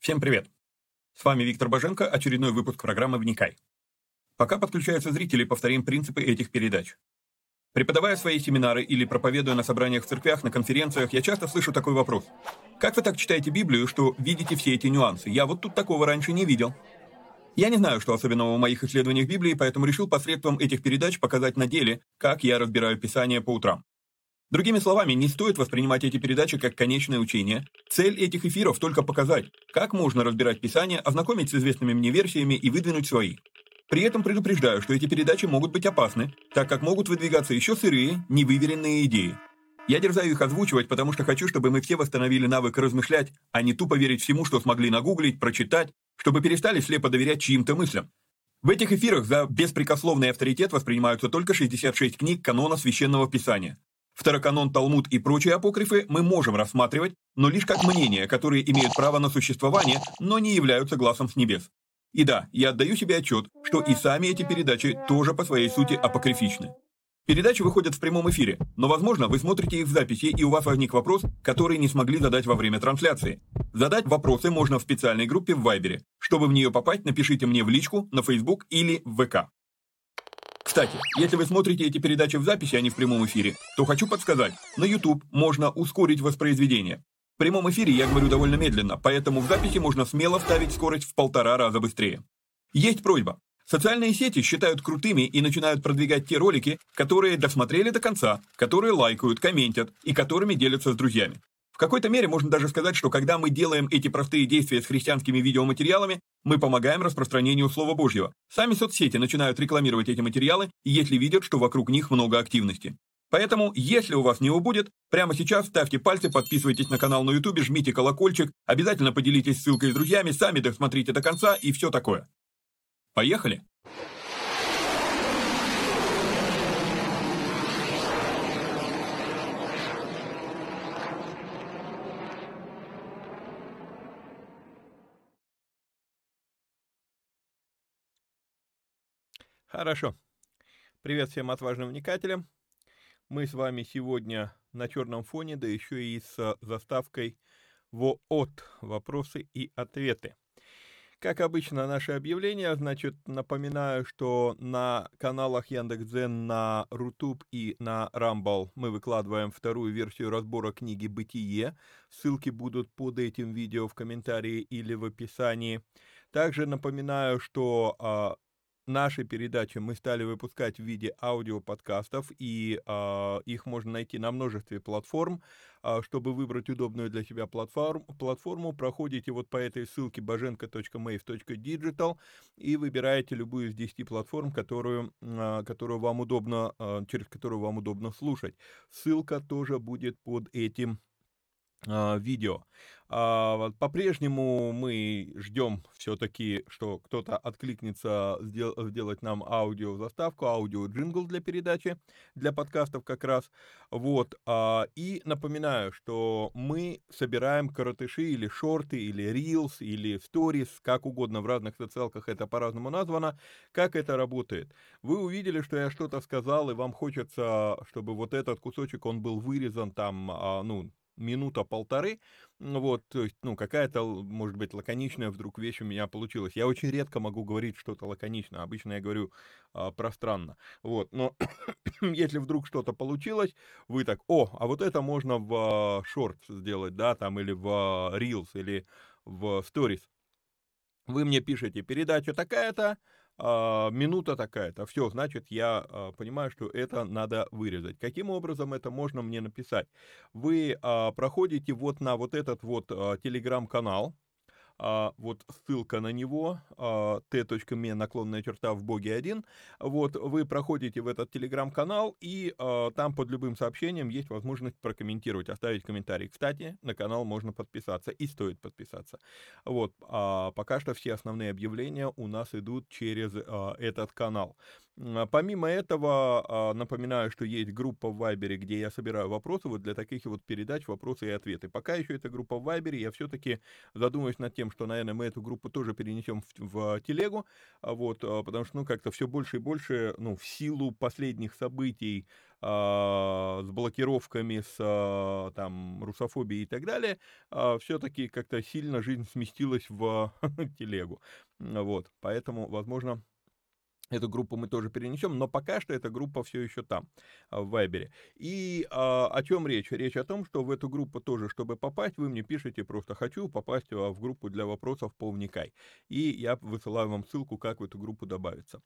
Всем привет! С вами Виктор Боженко, очередной выпуск программы «Вникай». Пока подключаются зрители, повторим принципы этих передач. Преподавая свои семинары или проповедуя на собраниях в церквях, на конференциях, я часто слышу такой вопрос. Как вы так читаете Библию, что видите все эти нюансы? Я вот тут такого раньше не видел. Я не знаю, что особенного в моих исследованиях Библии, поэтому решил посредством этих передач показать на деле, как я разбираю Писание по утрам. Другими словами, не стоит воспринимать эти передачи как конечное учение. Цель этих эфиров только показать, как можно разбирать Писание, ознакомить с известными мне версиями и выдвинуть свои. При этом предупреждаю, что эти передачи могут быть опасны, так как могут выдвигаться еще сырые, невыверенные идеи. Я дерзаю их озвучивать, потому что хочу, чтобы мы все восстановили навык размышлять, а не тупо верить всему, что смогли нагуглить, прочитать, чтобы перестали слепо доверять чьим-то мыслям. В этих эфирах за беспрекословный авторитет воспринимаются только 66 книг канона Священного Писания. Второканон, Талмуд и прочие апокрифы мы можем рассматривать, но лишь как мнения, которые имеют право на существование, но не являются глазом с небес. И да, я отдаю себе отчет, что и сами эти передачи тоже по своей сути апокрифичны. Передачи выходят в прямом эфире, но, возможно, вы смотрите их в записи, и у вас возник вопрос, который не смогли задать во время трансляции. Задать вопросы можно в специальной группе в Вайбере. Чтобы в нее попасть, напишите мне в личку, на Facebook или в ВК. Кстати, если вы смотрите эти передачи в записи, а не в прямом эфире, то хочу подсказать, на YouTube можно ускорить воспроизведение. В прямом эфире я говорю довольно медленно, поэтому в записи можно смело ставить скорость в полтора раза быстрее. Есть просьба. Социальные сети считают крутыми и начинают продвигать те ролики, которые досмотрели до конца, которые лайкают, комментят и которыми делятся с друзьями. В какой-то мере можно даже сказать, что когда мы делаем эти простые действия с христианскими видеоматериалами, мы помогаем распространению Слова Божьего. Сами соцсети начинают рекламировать эти материалы, если видят, что вокруг них много активности. Поэтому, если у вас не убудет, прямо сейчас ставьте пальцы, подписывайтесь на канал на YouTube, жмите колокольчик, обязательно поделитесь ссылкой с друзьями, сами досмотрите до конца и все такое. Поехали! Хорошо. Привет всем отважным вникателям. Мы с вами сегодня на черном фоне, да еще и с заставкой ВООТ «Вопросы и ответы». Как обычно, наше объявление, значит, напоминаю, что на каналах Яндекс.Дзен, на Рутуб и на Рамбал мы выкладываем вторую версию разбора книги «Бытие». Ссылки будут под этим видео в комментарии или в описании. Также напоминаю, что а, наши передачи мы стали выпускать в виде аудиоподкастов, и э, их можно найти на множестве платформ. Э, чтобы выбрать удобную для себя платформ, платформу, проходите вот по этой ссылке bajenko.mave.digital и выбираете любую из 10 платформ, которую, э, которую вам удобно, э, через которую вам удобно слушать. Ссылка тоже будет под этим видео. А, по-прежнему мы ждем все-таки, что кто-то откликнется сделать нам аудио заставку, аудио джингл для передачи, для подкастов как раз. Вот. А, и напоминаю, что мы собираем коротыши или шорты, или рилс, или stories, как угодно в разных социалках это по-разному названо. Как это работает? Вы увидели, что я что-то сказал, и вам хочется, чтобы вот этот кусочек, он был вырезан там, а, ну, минута-полторы, вот, то есть, ну, какая-то, может быть, лаконичная вдруг вещь у меня получилась. Я очень редко могу говорить что-то лаконично, обычно я говорю а, пространно, вот, но если вдруг что-то получилось, вы так, о, а вот это можно в шорт сделать, да, там, или в Reels, или в Stories. Вы мне пишете, передача такая-то, а, минута такая-то, все, значит, я а, понимаю, что это надо вырезать. Каким образом это можно мне написать? Вы а, проходите вот на вот этот вот телеграм-канал, а, вот ссылка на него, а, t.me наклонная черта в боге 1, вот вы проходите в этот телеграм-канал, и а, там под любым сообщением есть возможность прокомментировать, оставить комментарий. Кстати, на канал можно подписаться, и стоит подписаться. Вот, а пока что все основные объявления у нас идут через а, этот канал. А, помимо этого, а, напоминаю, что есть группа в Вайбере, где я собираю вопросы вот для таких вот передач «Вопросы и ответы». Пока еще эта группа в Вайбере, я все-таки задумываюсь над тем, что, наверное, мы эту группу тоже перенесем в, в телегу, а, вот, потому что, ну, как-то все больше и больше, ну, в силу последних событий, с блокировками, с там русофобией и так далее, все-таки как-то сильно жизнь сместилась в телегу. Вот, поэтому, возможно, Эту группу мы тоже перенесем, но пока что эта группа все еще там, а, в Вайбере. И а, о чем речь? Речь о том, что в эту группу тоже, чтобы попасть, вы мне пишете просто «хочу попасть а, в группу для вопросов по вникай». И я высылаю вам ссылку, как в эту группу добавиться.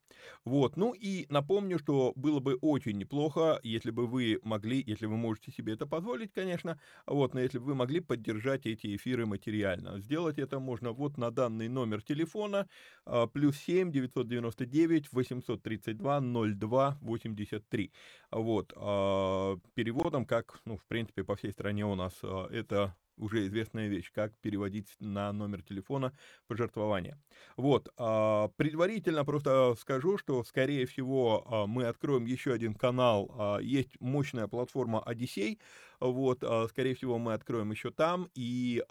Вот, ну и напомню, что было бы очень неплохо, если бы вы могли, если вы можете себе это позволить, конечно, вот, но если бы вы могли поддержать эти эфиры материально. Сделать это можно вот на данный номер телефона, а, плюс 7 999 832 02 83. Вот. А, переводом, как, ну, в принципе, по всей стране у нас а, это уже известная вещь, как переводить на номер телефона пожертвования. Вот, а, предварительно просто скажу, что, скорее всего, а, мы откроем еще один канал, а, есть мощная платформа Одиссей, вот, скорее всего, мы откроем еще там, и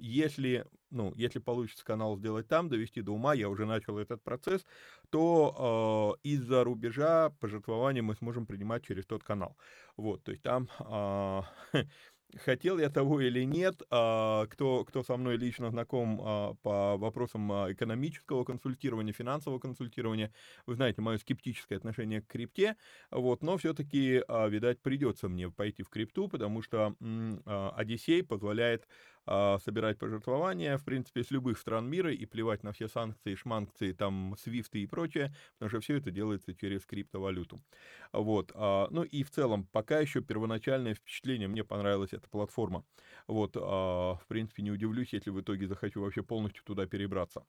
если, ну, если получится канал сделать там, довести до ума, я уже начал этот процесс, то из-за рубежа пожертвования мы сможем принимать через тот канал. Вот, то есть там хотел я того или нет, а, кто, кто со мной лично знаком а, по вопросам а, экономического консультирования, финансового консультирования, вы знаете, мое скептическое отношение к крипте, вот, но все-таки, видать, придется мне пойти в крипту, потому что Одиссей позволяет собирать пожертвования, в принципе, с любых стран мира и плевать на все санкции, шманкции, там, свифты и прочее, потому что все это делается через криптовалюту. Вот. А, ну и в целом, пока еще первоначальное впечатление, мне понравилась эта платформа. Вот, а, в принципе, не удивлюсь, если в итоге захочу вообще полностью туда перебраться.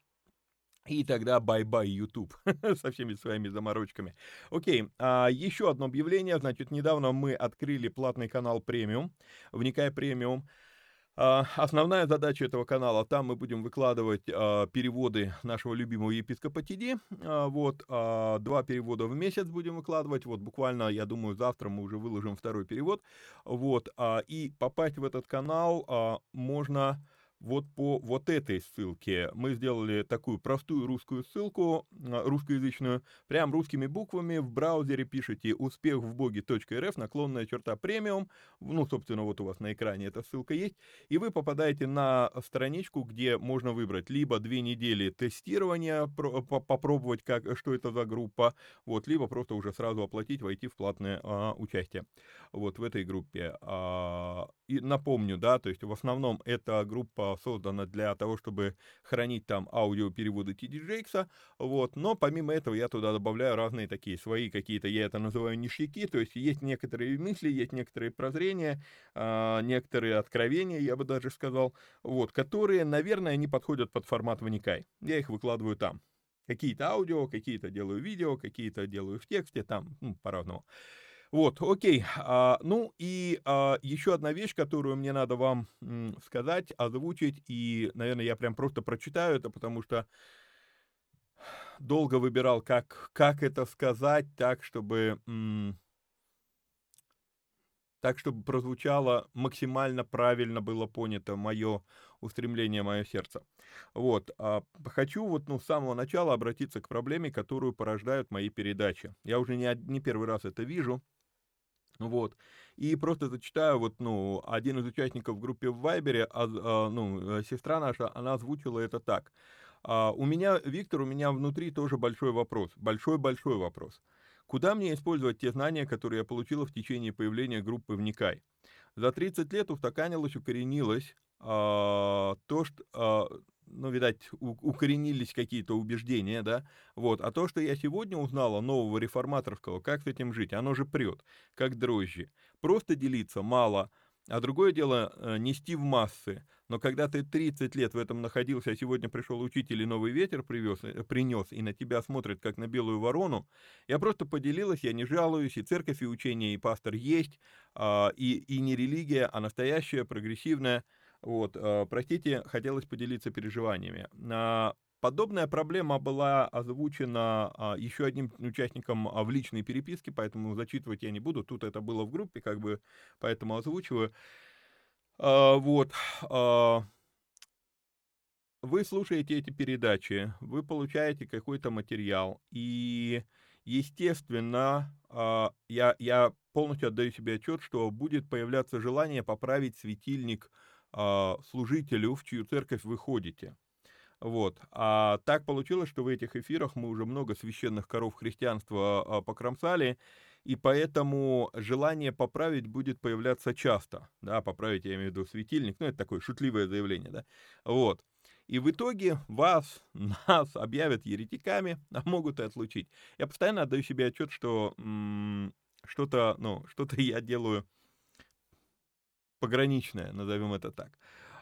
И тогда bye-bye YouTube со всеми своими заморочками. Окей, а, еще одно объявление. Значит, недавно мы открыли платный канал премиум. Вникай премиум. А, основная задача этого канала, там мы будем выкладывать а, переводы нашего любимого епископа Тиди, а, вот, а, два перевода в месяц будем выкладывать, вот, буквально, я думаю, завтра мы уже выложим второй перевод, вот, а, и попасть в этот канал а, можно вот по вот этой ссылке. Мы сделали такую простую русскую ссылку, а, русскоязычную, прям русскими буквами в браузере пишите успех в боге.рф, наклонная черта премиум, ну, собственно, вот у вас на экране эта ссылка есть, и вы попадаете на страничку, где можно выбрать либо две недели тестирования, попробовать, как, что это за группа, вот, либо просто уже сразу оплатить, войти в платное а, участие вот в этой группе. А, и напомню, да, то есть в основном эта группа создана для того, чтобы хранить там аудиопереводы TD Jakes, вот, но помимо этого я туда добавляю разные такие свои какие-то, я это называю ништяки, то есть есть некоторые мысли, есть некоторые прозрения, а, некоторые откровения, я бы даже сказал, вот, которые, наверное, не подходят под формат Вникай. Я их выкладываю там. Какие-то аудио, какие-то делаю видео, какие-то делаю в тексте, там, ну, по-разному. Вот, окей. А, ну и а, еще одна вещь, которую мне надо вам сказать, озвучить, и, наверное, я прям просто прочитаю это, потому что долго выбирал, как, как это сказать так, чтобы... Так, чтобы прозвучало максимально правильно было понято мое устремление, мое сердце. Вот. А хочу вот ну, с самого начала обратиться к проблеме, которую порождают мои передачи. Я уже не, не первый раз это вижу. Вот. И просто зачитаю, вот, ну, один из участников в группе в Вайбере, а, а, ну, э, сестра наша, она озвучила это так. А, у меня, Виктор, у меня внутри тоже большой вопрос, большой-большой вопрос. Куда мне использовать те знания, которые я получила в течение появления группы «Вникай»? За 30 лет устаканилось, укоренилось а, то, что, а, ну, видать, укоренились какие-то убеждения, да, вот, а то, что я сегодня узнала нового реформаторского, как с этим жить, оно же прет, как дрожжи. Просто делиться мало, а другое дело э, нести в массы. Но когда ты 30 лет в этом находился, а сегодня пришел учитель и новый ветер привез, э, принес, и на тебя смотрит, как на белую ворону, я просто поделилась, я не жалуюсь, и церковь, и учение, и пастор есть, а, и, и не религия, а настоящая, прогрессивная, вот, э, простите, хотелось поделиться переживаниями. подобная проблема была озвучена а, еще одним участником а, в личной переписке, поэтому зачитывать я не буду. Тут это было в группе, как бы, поэтому озвучиваю. А, вот. А, вы слушаете эти передачи, вы получаете какой-то материал, и, естественно, а, я, я полностью отдаю себе отчет, что будет появляться желание поправить светильник а, служителю, в чью церковь вы ходите. Вот. А так получилось, что в этих эфирах мы уже много священных коров христианства а, покромсали, и поэтому желание поправить будет появляться часто. Да, поправить, я имею в виду светильник, ну, это такое шутливое заявление, да. Вот. И в итоге вас, нас объявят еретиками, а могут и отлучить. Я постоянно отдаю себе отчет, что м- что-то, ну, что-то я делаю пограничное, назовем это так.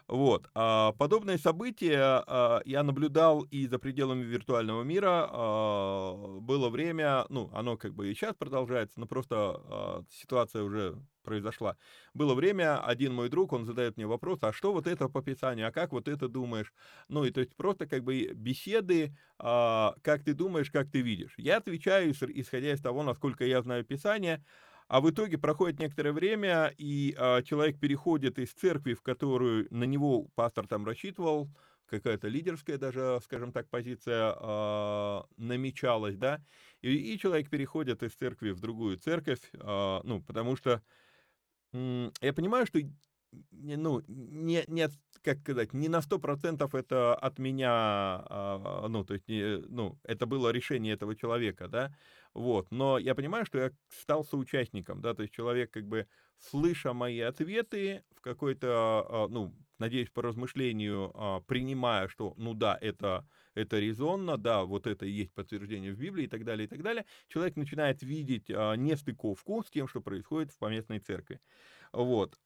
Вот. А подобные события а, я наблюдал и за пределами виртуального мира. А, было время, ну, оно как бы и сейчас продолжается, но просто а, ситуация уже произошла. Было время, один мой друг, он задает мне вопрос, а что вот это по Писанию, а как вот это думаешь? Ну, и то есть просто как бы беседы, как ты думаешь, как ты видишь. Я отвечаю, исходя из того, насколько я знаю Писание, а в итоге проходит некоторое время, и а, человек переходит из церкви, в которую на него пастор там рассчитывал, какая-то лидерская даже, скажем так, позиция а, намечалась, да, и, и человек переходит из церкви в другую церковь, а, ну, потому что м, я понимаю, что ну, не, не, как сказать, не на 100% это от меня, ну, то есть, не, ну, это было решение этого человека, да, вот, но я понимаю, что я стал соучастником, да, то есть человек, как бы, слыша мои ответы, в какой-то, а, ну, надеюсь, по размышлению, а, принимая, что, ну да, это, это резонно, да, вот это и есть подтверждение в Библии и так далее, и так далее, человек начинает видеть нестыковку с тем, что происходит в поместной церкви. Вот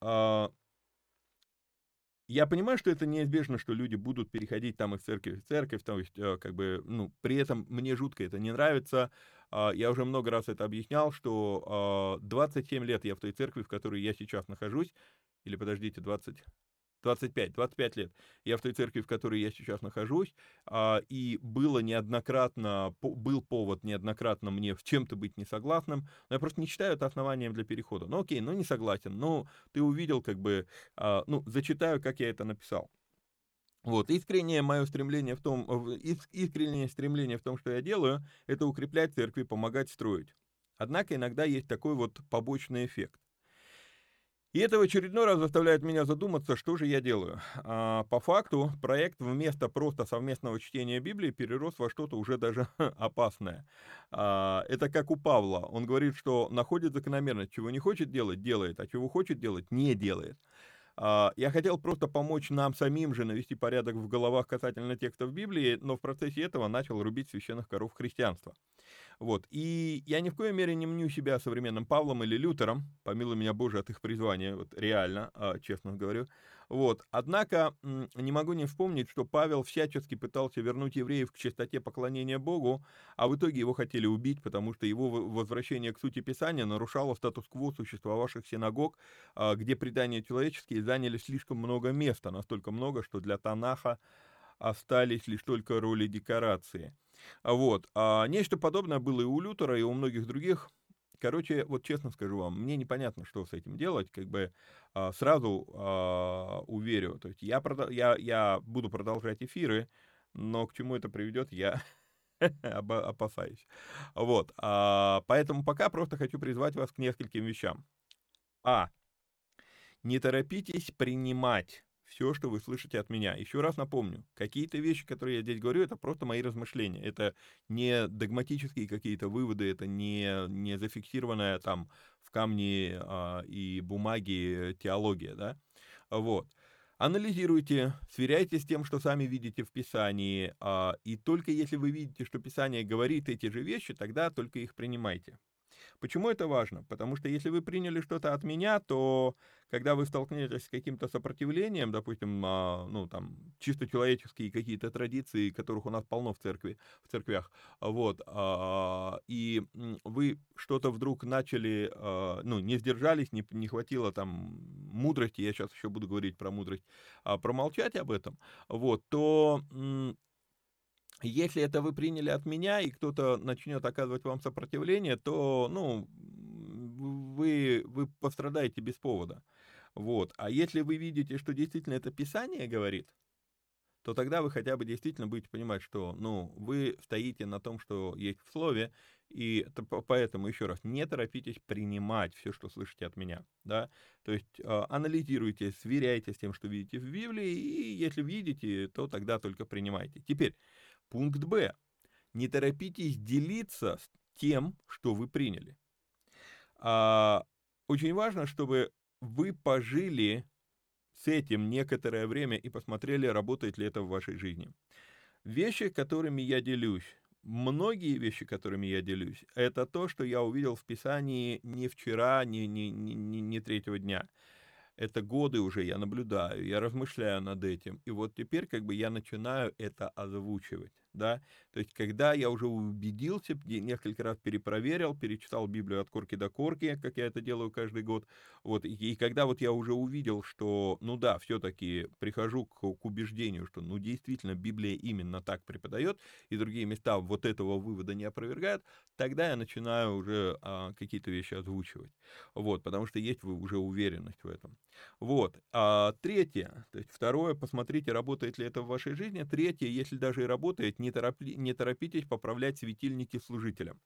я понимаю, что это неизбежно, что люди будут переходить там из церкви в церковь, то есть, как бы, ну, при этом мне жутко это не нравится. А, я уже много раз это объяснял, что 27 а, лет я в той церкви, в которой я сейчас нахожусь, или подождите, 20, 25, 25 лет. Я в той церкви, в которой я сейчас нахожусь, а, и было неоднократно, был повод неоднократно мне в чем-то быть несогласным, но я просто не считаю это основанием для перехода. Ну окей, ну не согласен, ну ты увидел как бы, ну зачитаю, как я это написал. Вот, искреннее мое стремление в том, искреннее стремление в том, что я делаю, это укреплять церкви, помогать строить. Однако иногда есть такой вот побочный эффект. И это в очередной раз заставляет меня задуматься, что же я делаю. А, по факту, проект вместо просто совместного чтения Библии перерос во что-то уже даже опасное. А, это как у Павла. Он говорит, что находит закономерность. Чего не хочет делать, делает, а чего хочет делать, не делает. А, я хотел просто помочь нам самим же навести порядок в головах касательно текстов Библии, но в процессе этого начал рубить священных коров христианства. Вот. И я ни в коей мере не мню себя современным Павлом или Лютером, помилуй меня Боже от их призвания, вот реально, а, честно говорю. Вот. Однако не могу не вспомнить, что Павел всячески пытался вернуть евреев к чистоте поклонения Богу, а в итоге его хотели убить, потому что его возвращение к сути Писания нарушало статус-кво существовавших синагог, а, где предания человеческие заняли слишком много места, настолько много, что для Танаха остались лишь только роли декорации. Вот. А нечто подобное было и у Лютера, и у многих других. Короче, вот честно скажу вам, мне непонятно, что с этим делать, как бы а, сразу а, уверю, то есть я, я, я буду продолжать эфиры, но к чему это приведет, я опасаюсь. Вот, а, поэтому пока просто хочу призвать вас к нескольким вещам. А. Не торопитесь принимать все, что вы слышите от меня. Еще раз напомню, какие-то вещи, которые я здесь говорю, это просто мои размышления. Это не догматические какие-то выводы, это не, не зафиксированная там в камне а, и бумаге теология, да. Вот. Анализируйте, сверяйте с тем, что сами видите в Писании, а, и только если вы видите, что Писание говорит эти же вещи, тогда только их принимайте. Почему это важно? Потому что если вы приняли что-то от меня, то когда вы столкнетесь с каким-то сопротивлением, допустим, а, ну, там, чисто человеческие какие-то традиции, которых у нас полно в церкви, в церквях, вот, а, и вы что-то вдруг начали, а, ну, не сдержались, не, не хватило там мудрости, я сейчас еще буду говорить про мудрость, промолчать об этом, вот, то Если это вы приняли от меня, и кто-то начнет оказывать вам сопротивление, то, ну, вы, вы пострадаете без повода. Вот. А если вы видите, что действительно это Писание говорит, то тогда вы хотя бы действительно будете понимать, что, ну, вы стоите на том, что есть в слове, и поэтому, еще раз, не торопитесь принимать все, что слышите от меня, да, то есть а, анализируйте, сверяйте с тем, что видите в Библии, и если видите, то тогда только принимайте. Теперь, пункт Б. Не торопитесь делиться тем, что вы приняли. А, очень важно, чтобы вы пожили с этим некоторое время и посмотрели, работает ли это в вашей жизни. Вещи, которыми я делюсь, многие вещи, которыми я делюсь, это то, что я увидел в Писании не вчера, не, не, не, не третьего дня это годы уже я наблюдаю, я размышляю над этим, и вот теперь как бы я начинаю это озвучивать, да, то есть когда я уже убедился, несколько раз перепроверил, перечитал Библию от корки до корки, как я это делаю каждый год, вот, и, и когда вот я уже увидел, что, ну да, все-таки прихожу к, к убеждению, что, ну, действительно, Библия именно так преподает, и другие места вот этого вывода не опровергают, тогда я начинаю уже а, какие-то вещи озвучивать, вот, потому что есть уже уверенность в этом. Вот. А третье, то есть второе, посмотрите, работает ли это в вашей жизни. Третье, если даже и работает, не, торопли, не торопитесь поправлять светильники служителям.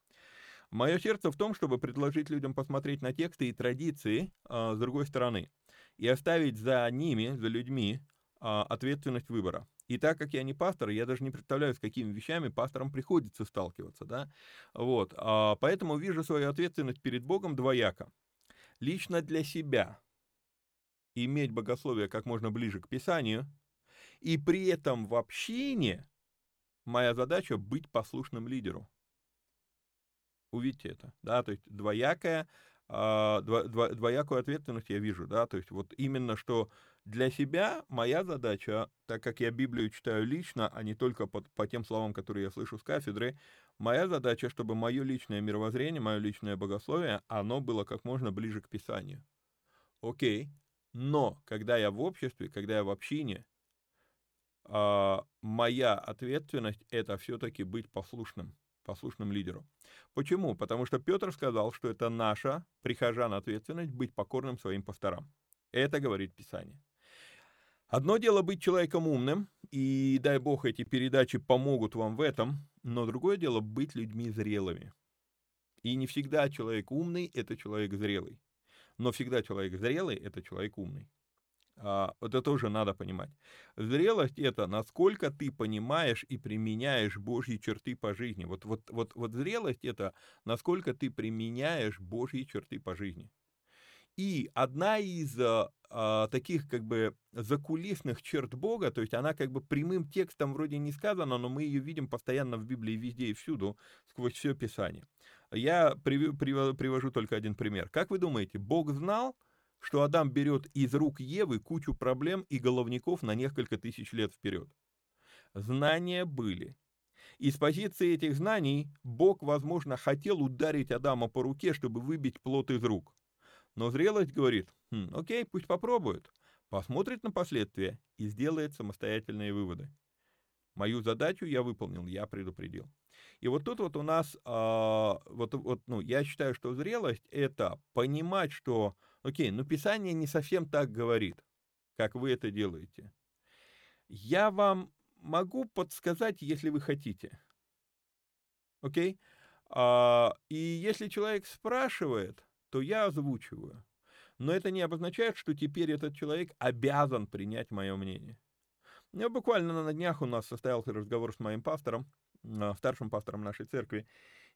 Мое сердце в том, чтобы предложить людям посмотреть на тексты и традиции а, с другой стороны и оставить за ними, за людьми, а, ответственность выбора. И так как я не пастор, я даже не представляю, с какими вещами пасторам приходится сталкиваться, да, вот, а, поэтому вижу свою ответственность перед Богом двояко. Лично для себя, иметь богословие как можно ближе к Писанию, и при этом в общине моя задача быть послушным лидеру. Увидите это, да, то есть двоякая, а, дво, дво, двоякую ответственность я вижу, да, то есть вот именно что для себя моя задача, так как я Библию читаю лично, а не только по, по тем словам, которые я слышу с кафедры, моя задача, чтобы мое личное мировоззрение, мое личное богословие, оно было как можно ближе к Писанию. Окей, но когда я в обществе, когда я в общине, моя ответственность это все-таки быть послушным, послушным лидеру. Почему? Потому что Петр сказал, что это наша, прихожан, ответственность быть покорным своим пасторам. Это говорит Писание. Одно дело быть человеком умным, и дай бог эти передачи помогут вам в этом, но другое дело быть людьми зрелыми. И не всегда человек умный – это человек зрелый но всегда человек зрелый — это человек умный. А, это тоже надо понимать. Зрелость — это насколько ты понимаешь и применяешь Божьи черты по жизни. Вот, вот, вот, вот зрелость — это насколько ты применяешь Божьи черты по жизни. И одна из а, а, таких как бы закулисных черт Бога, то есть она как бы прямым текстом вроде не сказана, но мы ее видим постоянно в Библии везде и всюду, сквозь все Писание. Я привожу только один пример. Как вы думаете, Бог знал, что Адам берет из рук Евы кучу проблем и головников на несколько тысяч лет вперед? Знания были. И с позиции этих знаний Бог, возможно, хотел ударить Адама по руке, чтобы выбить плод из рук. Но зрелость говорит, хм, окей, пусть попробует, посмотрит на последствия и сделает самостоятельные выводы. Мою задачу я выполнил, я предупредил. И вот тут вот у нас, а, вот, вот, ну, я считаю, что зрелость — это понимать, что, окей, ну, Писание не совсем так говорит, как вы это делаете. Я вам могу подсказать, если вы хотите. Окей? А, и если человек спрашивает, то я озвучиваю. Но это не обозначает, что теперь этот человек обязан принять мое мнение. Ну, буквально на днях у нас состоялся разговор с моим пастором, а, старшим пастором нашей церкви,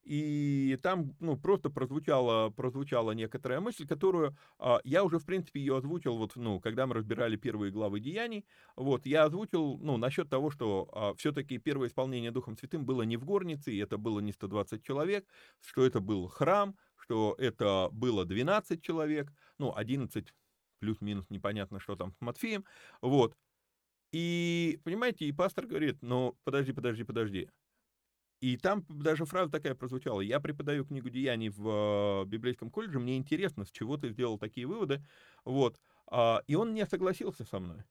и там, ну, просто прозвучала, прозвучала некоторая мысль, которую а, я уже, в принципе, ее озвучил, вот, ну, когда мы разбирали первые главы Деяний, вот, я озвучил, ну, насчет того, что а, все-таки первое исполнение Духом Святым было не в горнице, и это было не 120 человек, что это был храм, что это было 12 человек, ну, 11 плюс-минус, непонятно, что там с Матфеем, вот. И, понимаете, и пастор говорит, ну, подожди, подожди, подожди. И там даже фраза такая прозвучала. Я преподаю книгу Деяний в э, библейском колледже, мне интересно, с чего ты сделал такие выводы. Вот. А, и он не согласился со мной.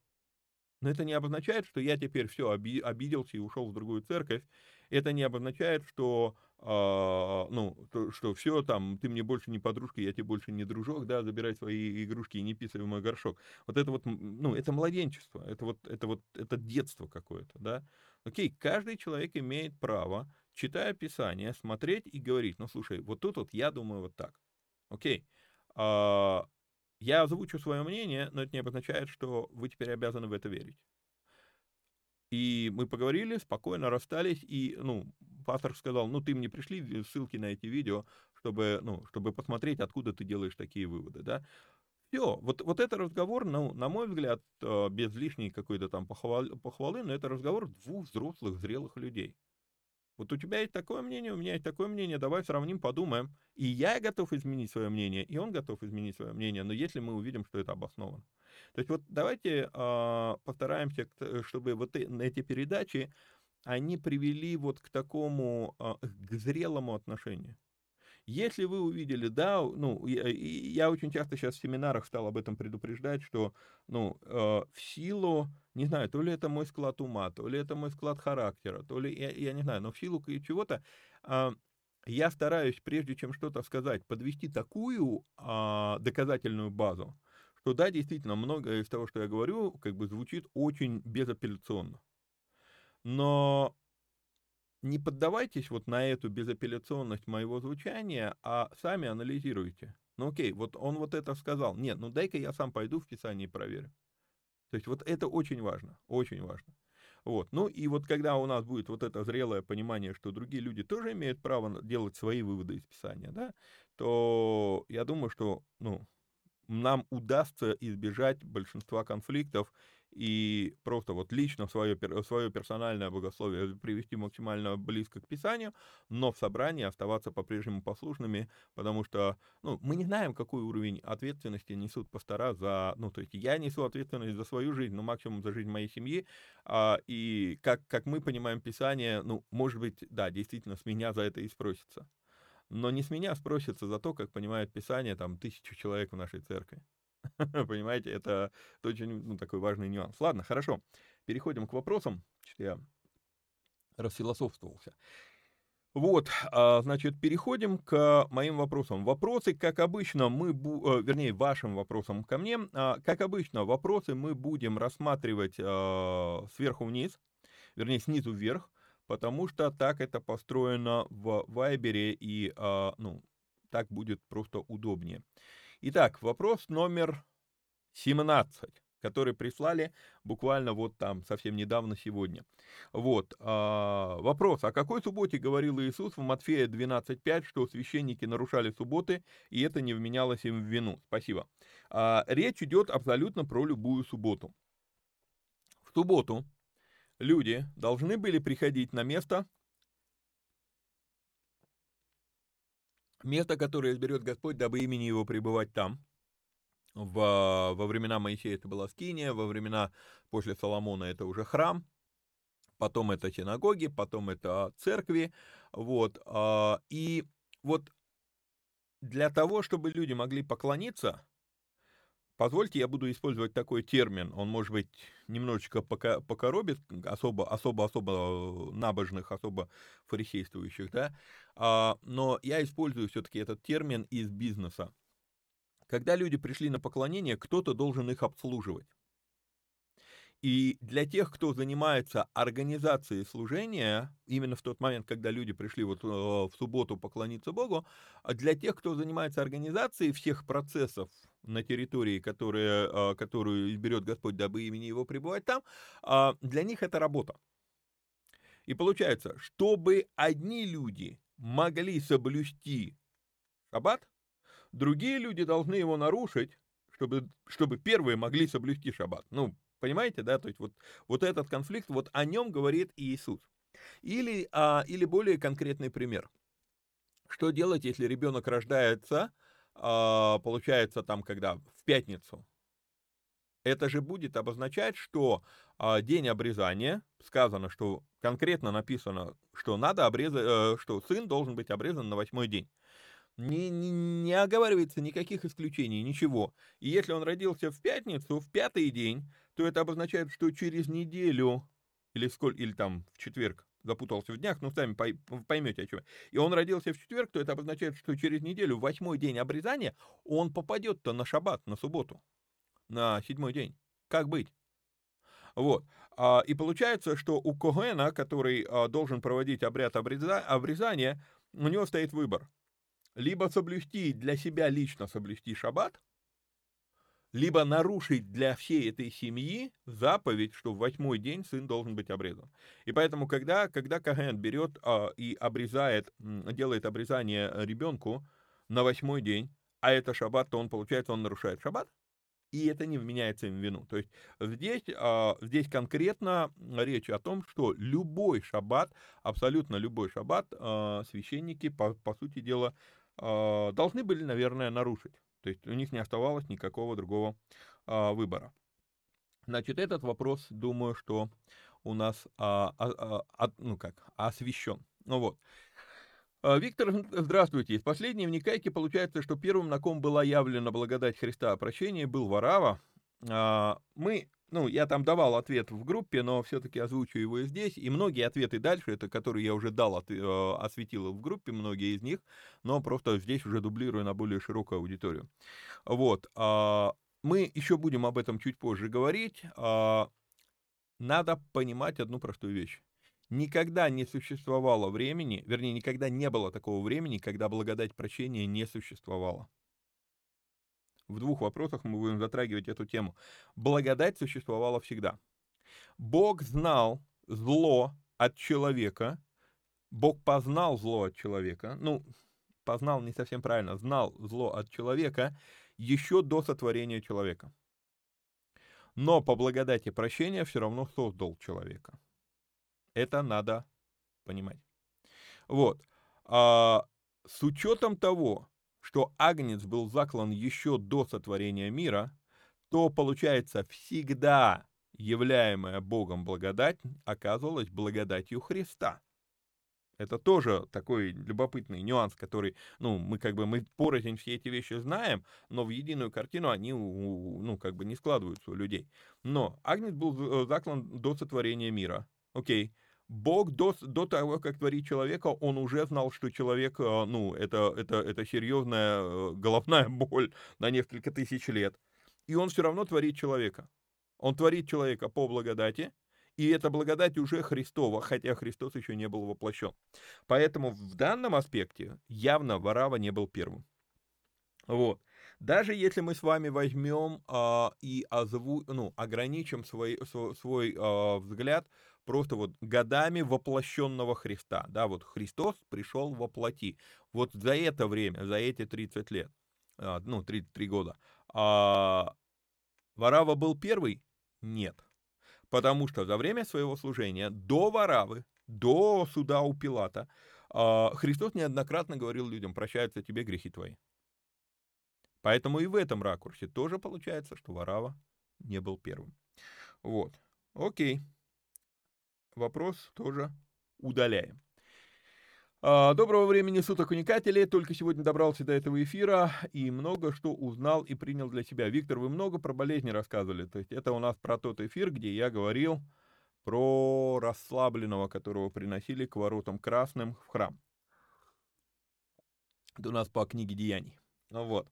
Но это не обозначает, что я теперь все обиделся и ушел в другую церковь. Это не обозначает, что, э, ну, то, что все там, ты мне больше не подружка, я тебе больше не дружок, да, забирай свои игрушки и не писай в мой горшок. Вот это вот, ну, это младенчество, это вот, это вот, это детство какое-то, да. Окей, каждый человек имеет право, читая Писание, смотреть и говорить, ну, слушай, вот тут вот я думаю вот так. Окей. Э, я озвучу свое мнение, но это не обозначает, что вы теперь обязаны в это верить. И мы поговорили, спокойно расстались, и, ну, пастор сказал, ну, ты мне пришли ссылки на эти видео, чтобы, ну, чтобы посмотреть, откуда ты делаешь такие выводы, да. Все, вот, вот это разговор, ну, на мой взгляд, э, без лишней какой-то там похвалы, но это разговор двух взрослых, зрелых людей. Вот у тебя есть такое мнение, у меня есть такое мнение, давай сравним, подумаем. И я готов изменить свое мнение, и он готов изменить свое мнение, но если мы увидим, что это обосновано. То есть вот давайте э, постараемся, чтобы вот эти передачи, они привели вот к такому, э, к зрелому отношению. Если вы увидели, да, ну, я, я очень часто сейчас в семинарах стал об этом предупреждать, что, ну, э, в силу, не знаю, то ли это мой склад ума, то ли это мой склад характера, то ли, я, я не знаю, но в силу чего-то, э, я стараюсь, прежде чем что-то сказать, подвести такую э, доказательную базу, что да, действительно, многое из того, что я говорю, как бы звучит очень безапелляционно. Но не поддавайтесь вот на эту безапелляционность моего звучания, а сами анализируйте. Ну окей, вот он вот это сказал. Нет, ну дай-ка я сам пойду в Писание и проверю. То есть вот это очень важно, очень важно. Вот. Ну и вот когда у нас будет вот это зрелое понимание, что другие люди тоже имеют право делать свои выводы из Писания, да, то я думаю, что ну, нам удастся избежать большинства конфликтов и просто вот лично свое, свое персональное богословие привести максимально близко к Писанию, но в собрании оставаться по-прежнему послушными, потому что, ну, мы не знаем, какой уровень ответственности несут пастора за, ну, то есть я несу ответственность за свою жизнь, ну, максимум за жизнь моей семьи, а, и как, как мы понимаем Писание, ну, может быть, да, действительно, с меня за это и спросится. Но не с меня спросится за то, как понимает Писание там тысячу человек в нашей церкви. Понимаете, это, очень ну, такой важный нюанс. Ладно, хорошо. Переходим к вопросам. Что я расфилософствовался. Вот, а, значит, переходим к моим вопросам. Вопросы, как обычно, мы. Э, вернее, вашим вопросам ко мне. А, как обычно, вопросы мы будем рассматривать а, сверху вниз, вернее, снизу вверх, потому что так это построено в Вайбере, и, ну, так будет просто удобнее. Итак, вопрос номер 17, который прислали буквально вот там совсем недавно сегодня. Вот, а, вопрос, о какой субботе говорил Иисус в Матфея 12.5, что священники нарушали субботы, и это не вменялось им в вину? Спасибо. А, речь идет абсолютно про любую субботу. В субботу люди должны были приходить на место, Место, которое изберет Господь, дабы имени Его пребывать там. В, во времена Моисея это была Скиния, во времена после Соломона это уже храм, потом это синагоги, потом это церкви, вот, а, и вот для того, чтобы люди могли поклониться, Позвольте, я буду использовать такой термин. Он, может быть, немножечко покоробит особо, особо, особо э, набожных, особо фарисействующих, да. А, но я использую все-таки этот термин из бизнеса. Когда люди пришли на поклонение, кто-то должен их обслуживать. И для тех, кто занимается организацией служения, именно в тот момент, когда люди пришли вот э, в субботу поклониться Богу, а для тех, кто занимается организацией всех процессов на территории, которые, э, которую изберет Господь, дабы имени Его пребывать там, а, для них это работа. И получается, чтобы одни люди могли соблюсти шаббат, другие люди должны его нарушить, чтобы, чтобы первые могли соблюсти шаббат. Ну, Понимаете, да? То есть вот, вот этот конфликт, вот о нем говорит Иисус. Или, а, или более конкретный пример. Что делать, если ребенок рождается, а, получается там, когда в пятницу? Это же будет обозначать, что а, день обрезания, сказано, что конкретно написано, что надо обрезать, э, что сын должен быть обрезан на восьмой день. Не, не, не оговаривается никаких исключений, ничего. И если он родился в пятницу, в пятый день, то это обозначает, что через неделю, или сколь, или там в четверг, запутался в днях, ну, сами поймете, о чем. И он родился в четверг, то это обозначает, что через неделю, восьмой день обрезания, он попадет-то на шаббат, на субботу, на седьмой день. Как быть? Вот. А, и получается, что у Когена, который а, должен проводить обряд обрезания, у него стоит выбор – либо соблюсти для себя лично соблюсти шаббат, либо нарушить для всей этой семьи заповедь, что в восьмой день сын должен быть обрезан. И поэтому, когда, когда Каген берет а, и обрезает, делает обрезание ребенку на восьмой день, а это шаббат, то он, получается, он нарушает шаббат, и это не вменяется им в вину. То есть здесь, а, здесь конкретно речь о том, что любой шаббат, абсолютно любой шаббат, а, священники, по, по сути дела, должны были, наверное, нарушить. То есть у них не оставалось никакого другого а, выбора. Значит, этот вопрос, думаю, что у нас а, а, а, ну как, освещен. Ну вот. Виктор, здравствуйте. Из последней вникайки получается, что первым, на ком была явлена благодать Христа о прощении, был Варава. Мы ну, я там давал ответ в группе, но все-таки озвучу его и здесь. И многие ответы дальше, это которые я уже дал, от, э, осветил в группе, многие из них, но просто здесь уже дублирую на более широкую аудиторию. Вот. Э, мы еще будем об этом чуть позже говорить. Э, надо понимать одну простую вещь. Никогда не существовало времени, вернее, никогда не было такого времени, когда благодать прощения не существовала. В двух вопросах мы будем затрагивать эту тему. Благодать существовала всегда. Бог знал зло от человека, Бог познал зло от человека, ну, познал не совсем правильно, знал зло от человека еще до сотворения человека. Но по благодати прощения все равно создал человека. Это надо понимать. Вот. А, с учетом того, что Агнец был заклан еще до сотворения мира, то, получается, всегда являемая Богом благодать оказывалась благодатью Христа. Это тоже такой любопытный нюанс, который, ну, мы как бы, мы порознь все эти вещи знаем, но в единую картину они, ну, как бы не складываются у людей. Но Агнец был заклан до сотворения мира. Окей. Бог до, до того, как творить человека, он уже знал, что человек, э, ну, это, это, это серьезная э, головная боль на несколько тысяч лет. И он все равно творит человека. Он творит человека по благодати, и эта благодать уже Христова, хотя Христос еще не был воплощен. Поэтому в данном аспекте явно Варава не был первым. Вот. Даже если мы с вами возьмем а, и озву, ну, ограничим свой, свой, свой а, взгляд просто вот годами воплощенного Христа. Да, вот Христос пришел во плоти. Вот за это время, за эти 30 лет, а, ну, 33 года, а Варава был первый? Нет. Потому что за время своего служения, до Варавы, до суда у Пилата, а, Христос неоднократно говорил людям, прощаются тебе грехи твои. Поэтому и в этом ракурсе тоже получается, что Варава не был первым. Вот. Окей вопрос тоже удаляем. А, доброго времени суток, уникатели. Только сегодня добрался до этого эфира и много что узнал и принял для себя. Виктор, вы много про болезни рассказывали. То есть это у нас про тот эфир, где я говорил про расслабленного, которого приносили к воротам красным в храм. Это у нас по книге Деяний. Ну вот.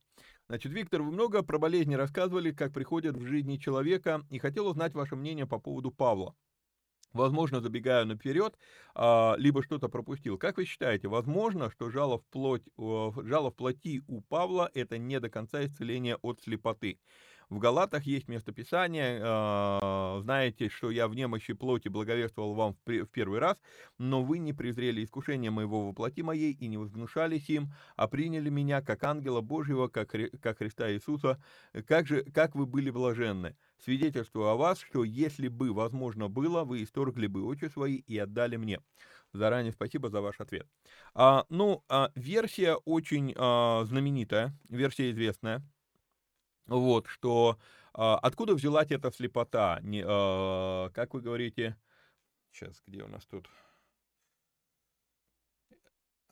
Значит, Виктор, вы много про болезни рассказывали, как приходят в жизни человека, и хотел узнать ваше мнение по поводу Павла. Возможно, забегаю наперед, а, либо что-то пропустил. Как вы считаете, возможно, что жало в, плоть, жало в плоти у Павла – это не до конца исцеление от слепоты? В Галатах есть местописание, э, знаете, что я в немощи плоти благовествовал вам в, первый раз, но вы не презрели искушение моего воплоти моей и не возгнушались им, а приняли меня как ангела Божьего, как, как Христа Иисуса. Как же, как вы были блаженны! Свидетельствую о вас, что если бы возможно было, вы исторгли бы очи свои и отдали мне. Заранее спасибо за ваш ответ. А, ну, а, версия очень а, знаменитая, версия известная. Вот, что а, откуда взялась эта слепота? Не, а, как вы говорите, сейчас, где у нас тут?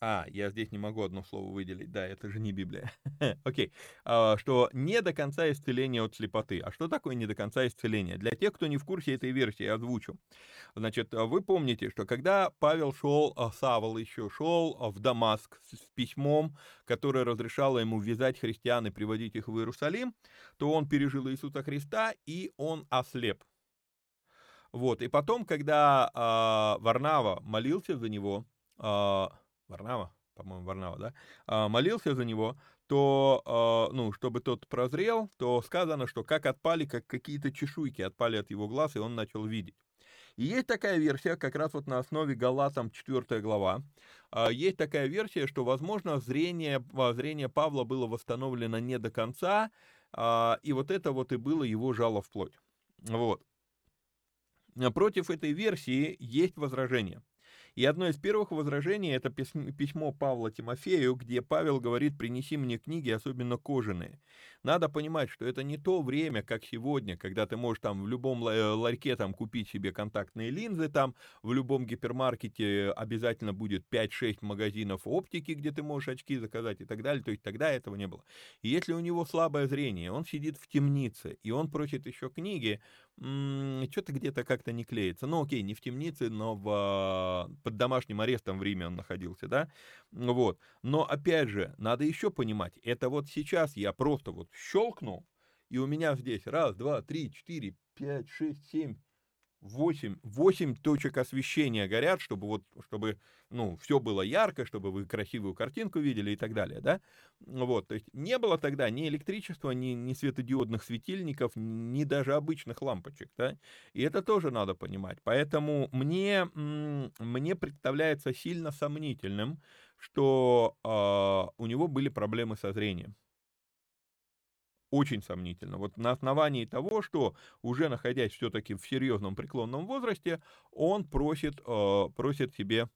А, я здесь не могу одно слово выделить, да, это же не Библия. Окей, а, что не до конца исцеление от слепоты. А что такое не до конца исцеление? Для тех, кто не в курсе этой версии, я озвучу. Значит, вы помните, что когда Павел шел, а, Савол еще шел в Дамаск с письмом, которое разрешало ему вязать христиан и приводить их в Иерусалим, то он пережил Иисуса Христа, и он ослеп. Вот, и потом, когда э, Варнава молился за него, э, Варнава, по-моему, Варнава, да, а, молился за него, то, а, ну, чтобы тот прозрел, то сказано, что как отпали, как какие-то чешуйки отпали от его глаз, и он начал видеть. И есть такая версия, как раз вот на основе Галатам 4 глава, а, есть такая версия, что, возможно, зрение, зрение Павла было восстановлено не до конца, и вот это вот и было его жало в плоть. Вот. Против этой версии есть возражение. И одно из первых возражений — это письмо Павла Тимофею, где Павел говорит «принеси мне книги, особенно кожаные». Надо понимать, что это не то время, как сегодня, когда ты можешь там в любом э, ларьке там купить себе контактные линзы, там в любом гипермаркете обязательно будет 5-6 магазинов оптики, где ты можешь очки заказать и так далее, то есть тогда этого не было. И если у него слабое зрение, он сидит в темнице, и он просит еще книги, что-то где-то как-то не клеится. Ну, окей, не в темнице, но в, а, под домашним арестом в Риме он находился, да? Вот. Но, опять же, надо еще понимать, это вот сейчас я просто вот щелкнул, и у меня здесь раз, два, три, четыре, пять, шесть, семь, 8, 8 точек освещения горят, чтобы вот, чтобы, ну, все было ярко, чтобы вы красивую картинку видели и так далее, да? Вот, то есть не было тогда ни электричества, ни, ни светодиодных светильников, ни даже обычных лампочек, да? И это тоже надо понимать. Поэтому мне, мне представляется сильно сомнительным, что э, у него были проблемы со зрением очень сомнительно. Вот на основании того, что уже находясь все-таки в серьезном преклонном возрасте, он просит, э, просит себе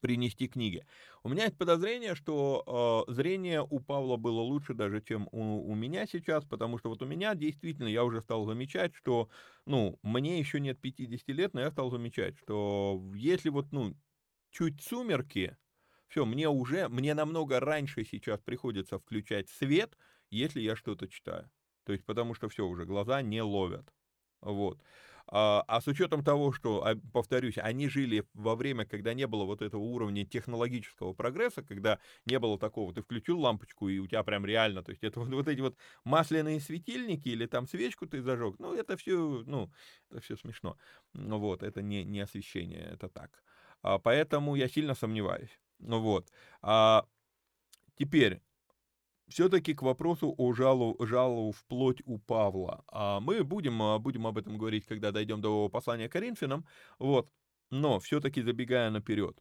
принести книги. У меня есть подозрение, что э, зрение у Павла было лучше даже, чем у, у меня сейчас, потому что вот у меня действительно, я уже стал замечать, что, ну, мне еще нет 50 лет, но я стал замечать, что если вот, ну, чуть сумерки, все, мне уже, мне намного раньше сейчас приходится включать свет, если я что-то читаю. То есть потому что все уже, глаза не ловят. Вот. А, а с учетом того, что, а, повторюсь, они жили во время, когда не было вот этого уровня технологического прогресса, когда не было такого, ты включил лампочку, и у тебя прям реально, то есть это вот, вот эти вот масляные светильники или там свечку ты зажег, ну, это все, ну, это все смешно. Вот, это не, не освещение, это так. А, поэтому я сильно сомневаюсь. Вот. А, теперь, все-таки к вопросу о жалу, жалу в плоть у Павла. А мы будем, а, будем об этом говорить, когда дойдем до послания Коринфянам. Вот. Но все-таки забегая наперед,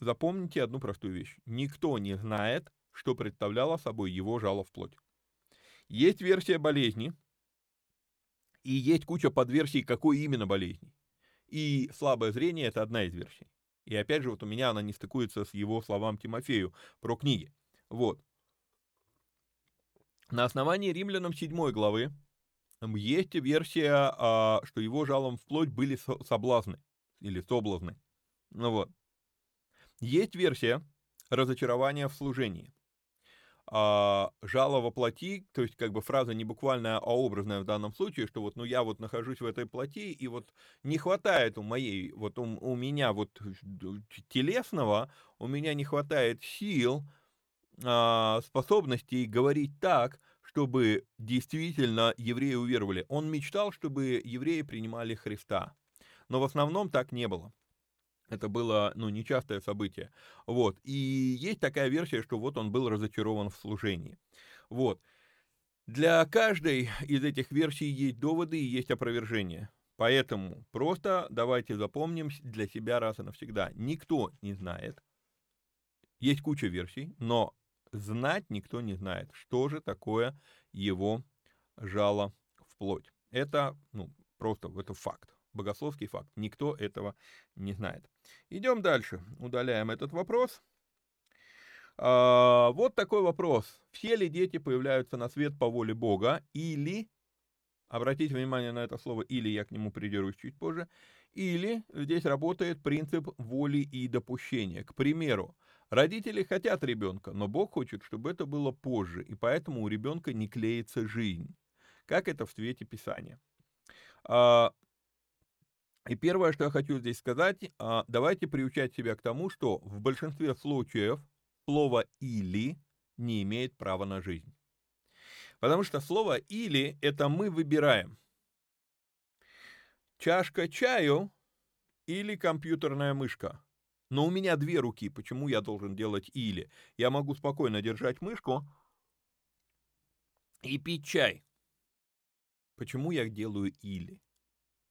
запомните одну простую вещь. Никто не знает, что представляло собой его жало в плоть. Есть версия болезни, и есть куча подверсий, какой именно болезни. И слабое зрение — это одна из версий. И опять же, вот у меня она не стыкуется с его словам Тимофею про книги. Вот. На основании римлянам 7 главы есть версия, а, что его жалом вплоть были соблазны или соблазны. Ну вот. Есть версия разочарования в служении. А, жало во плоти, то есть как бы фраза не буквальная, а образная в данном случае, что вот, ну я вот нахожусь в этой плоти, и вот не хватает у моей, вот у, у меня вот телесного, у меня не хватает сил, а, способностей говорить так, чтобы действительно евреи уверовали. Он мечтал, чтобы евреи принимали Христа. Но в основном так не было. Это было, ну, нечастое событие. Вот. И есть такая версия, что вот он был разочарован в служении. Вот. Для каждой из этих версий есть доводы и есть опровержения. Поэтому просто давайте запомним для себя раз и навсегда. Никто не знает. Есть куча версий, но знать никто не знает, что же такое его жало в плоть. Это, ну, просто это факт, богословский факт. Никто этого не знает. Идем дальше, удаляем этот вопрос. А, вот такой вопрос. Все ли дети появляются на свет по воле Бога или, обратите внимание на это слово «или», я к нему придерусь чуть позже, или здесь работает принцип воли и допущения. К примеру, Родители хотят ребенка, но Бог хочет, чтобы это было позже, и поэтому у ребенка не клеится жизнь. Как это в свете Писания? А, и первое, что я хочу здесь сказать, а, давайте приучать себя к тому, что в большинстве случаев слово «или» не имеет права на жизнь. Потому что слово «или» — это мы выбираем. Чашка чаю или компьютерная мышка. Но у меня две руки, почему я должен делать «или»? Я могу спокойно держать мышку и пить чай. Почему я делаю «или»?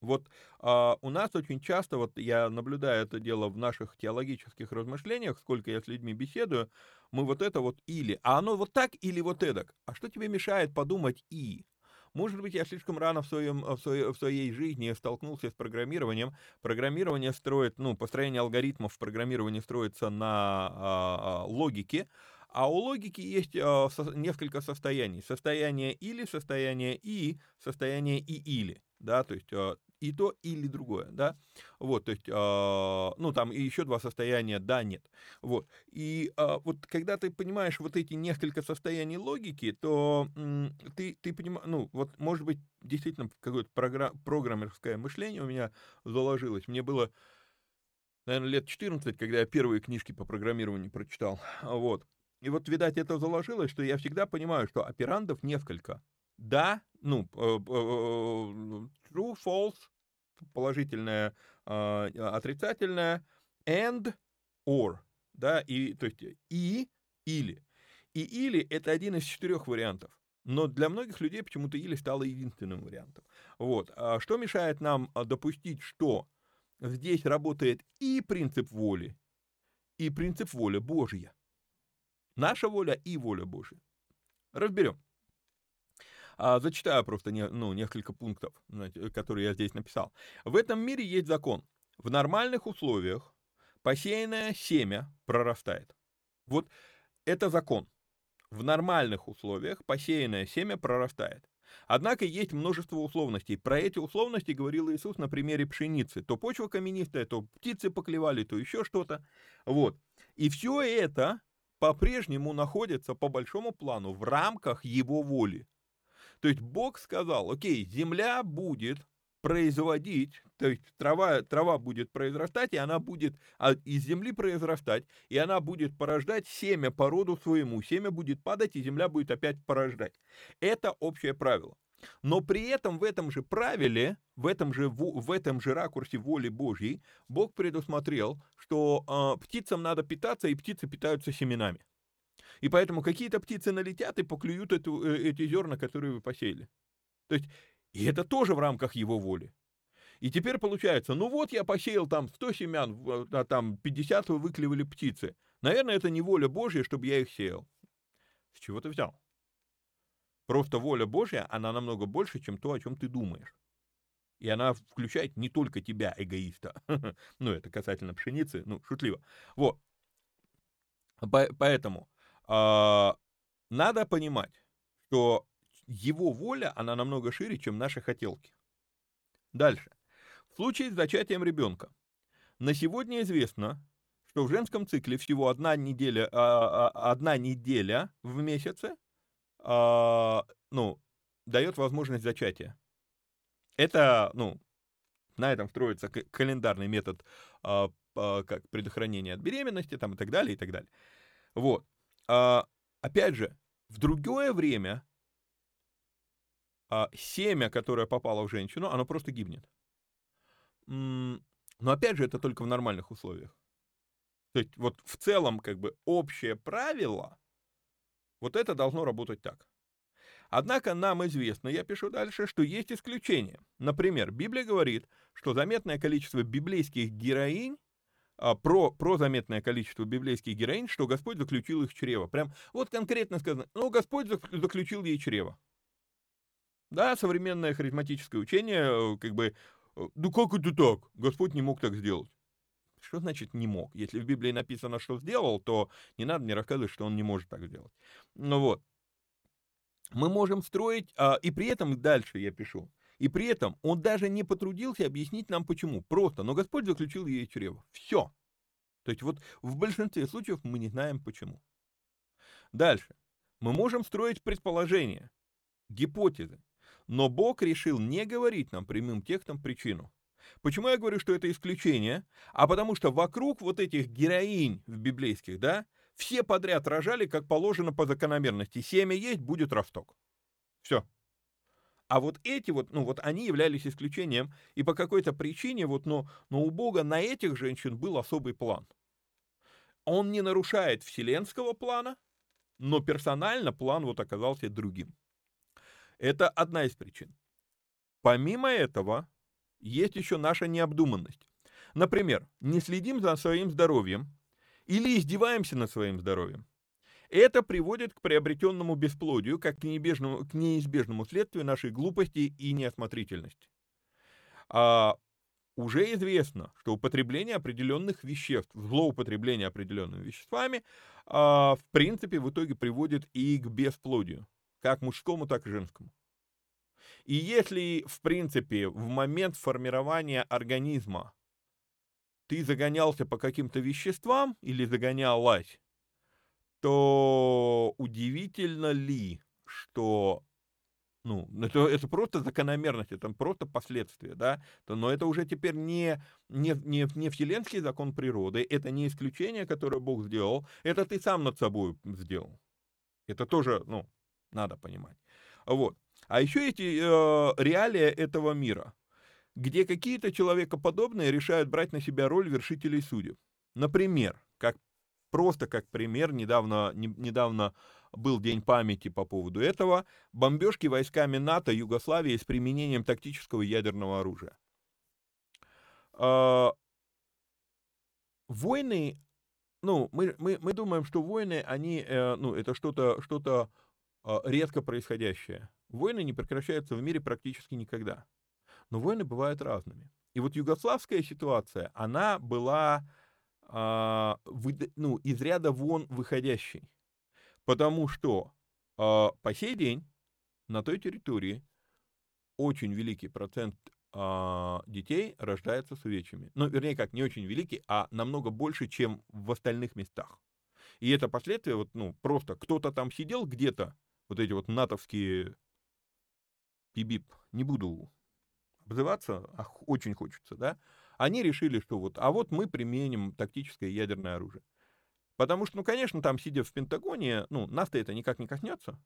Вот а, у нас очень часто, вот я наблюдаю это дело в наших теологических размышлениях, сколько я с людьми беседую, мы вот это вот или, а оно вот так или вот эдак. А что тебе мешает подумать и? Может быть, я слишком рано в, своем, в, своей, в своей жизни столкнулся с программированием. Программирование строит, ну, построение алгоритмов в программировании строится на а, а, логике, а у логики есть а, со, несколько состояний. Состояние или, состояние и, состояние и или. Да, то есть а, и то, или другое, да, вот, то есть, э, ну, там и еще два состояния, да, нет, вот, и э, вот когда ты понимаешь вот эти несколько состояний логики, то э, ты, ты понимаешь, ну, вот, может быть, действительно какое-то программ, программерское мышление у меня заложилось, мне было, наверное, лет 14, когда я первые книжки по программированию прочитал, вот, и вот, видать, это заложилось, что я всегда понимаю, что операндов несколько, да, ну, э, э, true, false, положительное, э, отрицательное, and, or, да, и, то есть и, или. И или — это один из четырех вариантов. Но для многих людей почему-то или стало единственным вариантом. Вот. А что мешает нам допустить, что здесь работает и принцип воли, и принцип воли Божья? Наша воля и воля Божья. Разберем. А, зачитаю просто не, ну, несколько пунктов, которые я здесь написал. В этом мире есть закон. В нормальных условиях посеянное семя прорастает. Вот это закон. В нормальных условиях посеянное семя прорастает. Однако есть множество условностей. Про эти условности говорил Иисус на примере пшеницы. То почва каменистая, то птицы поклевали, то еще что-то. Вот. И все это по-прежнему находится по большому плану в рамках его воли. То есть Бог сказал, окей, земля будет производить, то есть трава, трава будет произрастать, и она будет а, из земли произрастать, и она будет порождать семя по роду своему. Семя будет падать, и земля будет опять порождать. Это общее правило. Но при этом в этом же правиле, в этом же, в, в этом же ракурсе воли Божьей, Бог предусмотрел, что э, птицам надо питаться, и птицы питаются семенами. И поэтому какие-то птицы налетят и поклюют эту, э, эти зерна, которые вы посеяли. То есть, и это тоже в рамках его воли. И теперь получается, ну вот я посеял там 100 семян, а там 50 вы выклевали птицы. Наверное, это не воля Божья, чтобы я их сеял. С чего ты взял? Просто воля Божья, она намного больше, чем то, о чем ты думаешь. И она включает не только тебя, эгоиста. ну, это касательно пшеницы, ну, шутливо. Вот. Поэтому надо понимать, что его воля, она намного шире, чем наши хотелки. Дальше. В случае с зачатием ребенка. На сегодня известно, что в женском цикле всего одна неделя, а, а, одна неделя в месяце ну, дает возможность зачатия. Это, ну, на этом строится календарный метод как предохранения от беременности там, и так далее, и так далее. Вот. А, опять же, в другое время а, семя, которое попало в женщину, оно просто гибнет. Но опять же, это только в нормальных условиях. То есть вот в целом как бы общее правило, вот это должно работать так. Однако нам известно, я пишу дальше, что есть исключения. Например, Библия говорит, что заметное количество библейских героинь про, про заметное количество библейских героинь, что Господь заключил их чрево. Прям вот конкретно сказано, ну, Господь заключил ей чрево. Да, современное харизматическое учение, э, как бы, ну как это так? Господь не мог так сделать. Что значит не мог? Если в Библии написано, что сделал, то не надо мне рассказывать, что он не может так сделать. Ну вот. Мы можем строить, а, и при этом дальше я пишу, и при этом он даже не потрудился объяснить нам почему. Просто, но Господь заключил ей чрево. Все. То есть вот в большинстве случаев мы не знаем почему. Дальше. Мы можем строить предположения, гипотезы, но Бог решил не говорить нам прямым текстом причину. Почему я говорю, что это исключение? А потому что вокруг вот этих героинь в библейских, да, все подряд рожали, как положено по закономерности. Семя есть, будет росток. Все. А вот эти вот, ну вот они являлись исключением, и по какой-то причине вот, но, но у Бога на этих женщин был особый план. Он не нарушает вселенского плана, но персонально план вот оказался другим. Это одна из причин. Помимо этого, есть еще наша необдуманность. Например, не следим за своим здоровьем или издеваемся над своим здоровьем. Это приводит к приобретенному бесплодию, как к неизбежному, к неизбежному следствию нашей глупости и неосмотрительности. А, уже известно, что употребление определенных веществ, злоупотребление определенными веществами, а, в принципе, в итоге приводит и к бесплодию, как мужскому, так и женскому. И если, в принципе, в момент формирования организма ты загонялся по каким-то веществам или загонялась, то удивительно ли, что ну, это, это просто закономерность, это просто последствия, да, то, но это уже теперь не, не, не, не вселенский закон природы, это не исключение, которое Бог сделал, это ты сам над собой сделал. Это тоже, ну, надо понимать. Вот. А еще эти э, реалии этого мира, где какие-то человекоподобные решают брать на себя роль вершителей судеб. Например, просто как пример, недавно, не, недавно был день памяти по поводу этого, бомбежки войсками НАТО Югославии с применением тактического ядерного оружия. Э, войны, ну, мы, мы, мы думаем, что войны, они, э, ну, это что-то что, -то, э, редко происходящее. Войны не прекращаются в мире практически никогда. Но войны бывают разными. И вот югославская ситуация, она была э, вы, ну, из ряда вон выходящей. Потому что э, по сей день на той территории очень великий процент э, детей рождается с увечьями. Ну, вернее, как, не очень великий, а намного больше, чем в остальных местах. И это последствия, вот, ну, просто кто-то там сидел где-то, вот эти вот натовские Пибип, не буду обзываться, а очень хочется, да, они решили, что вот, а вот мы применим тактическое ядерное оружие. Потому что, ну, конечно, там, сидя в Пентагоне, ну, нас-то это никак не коснется.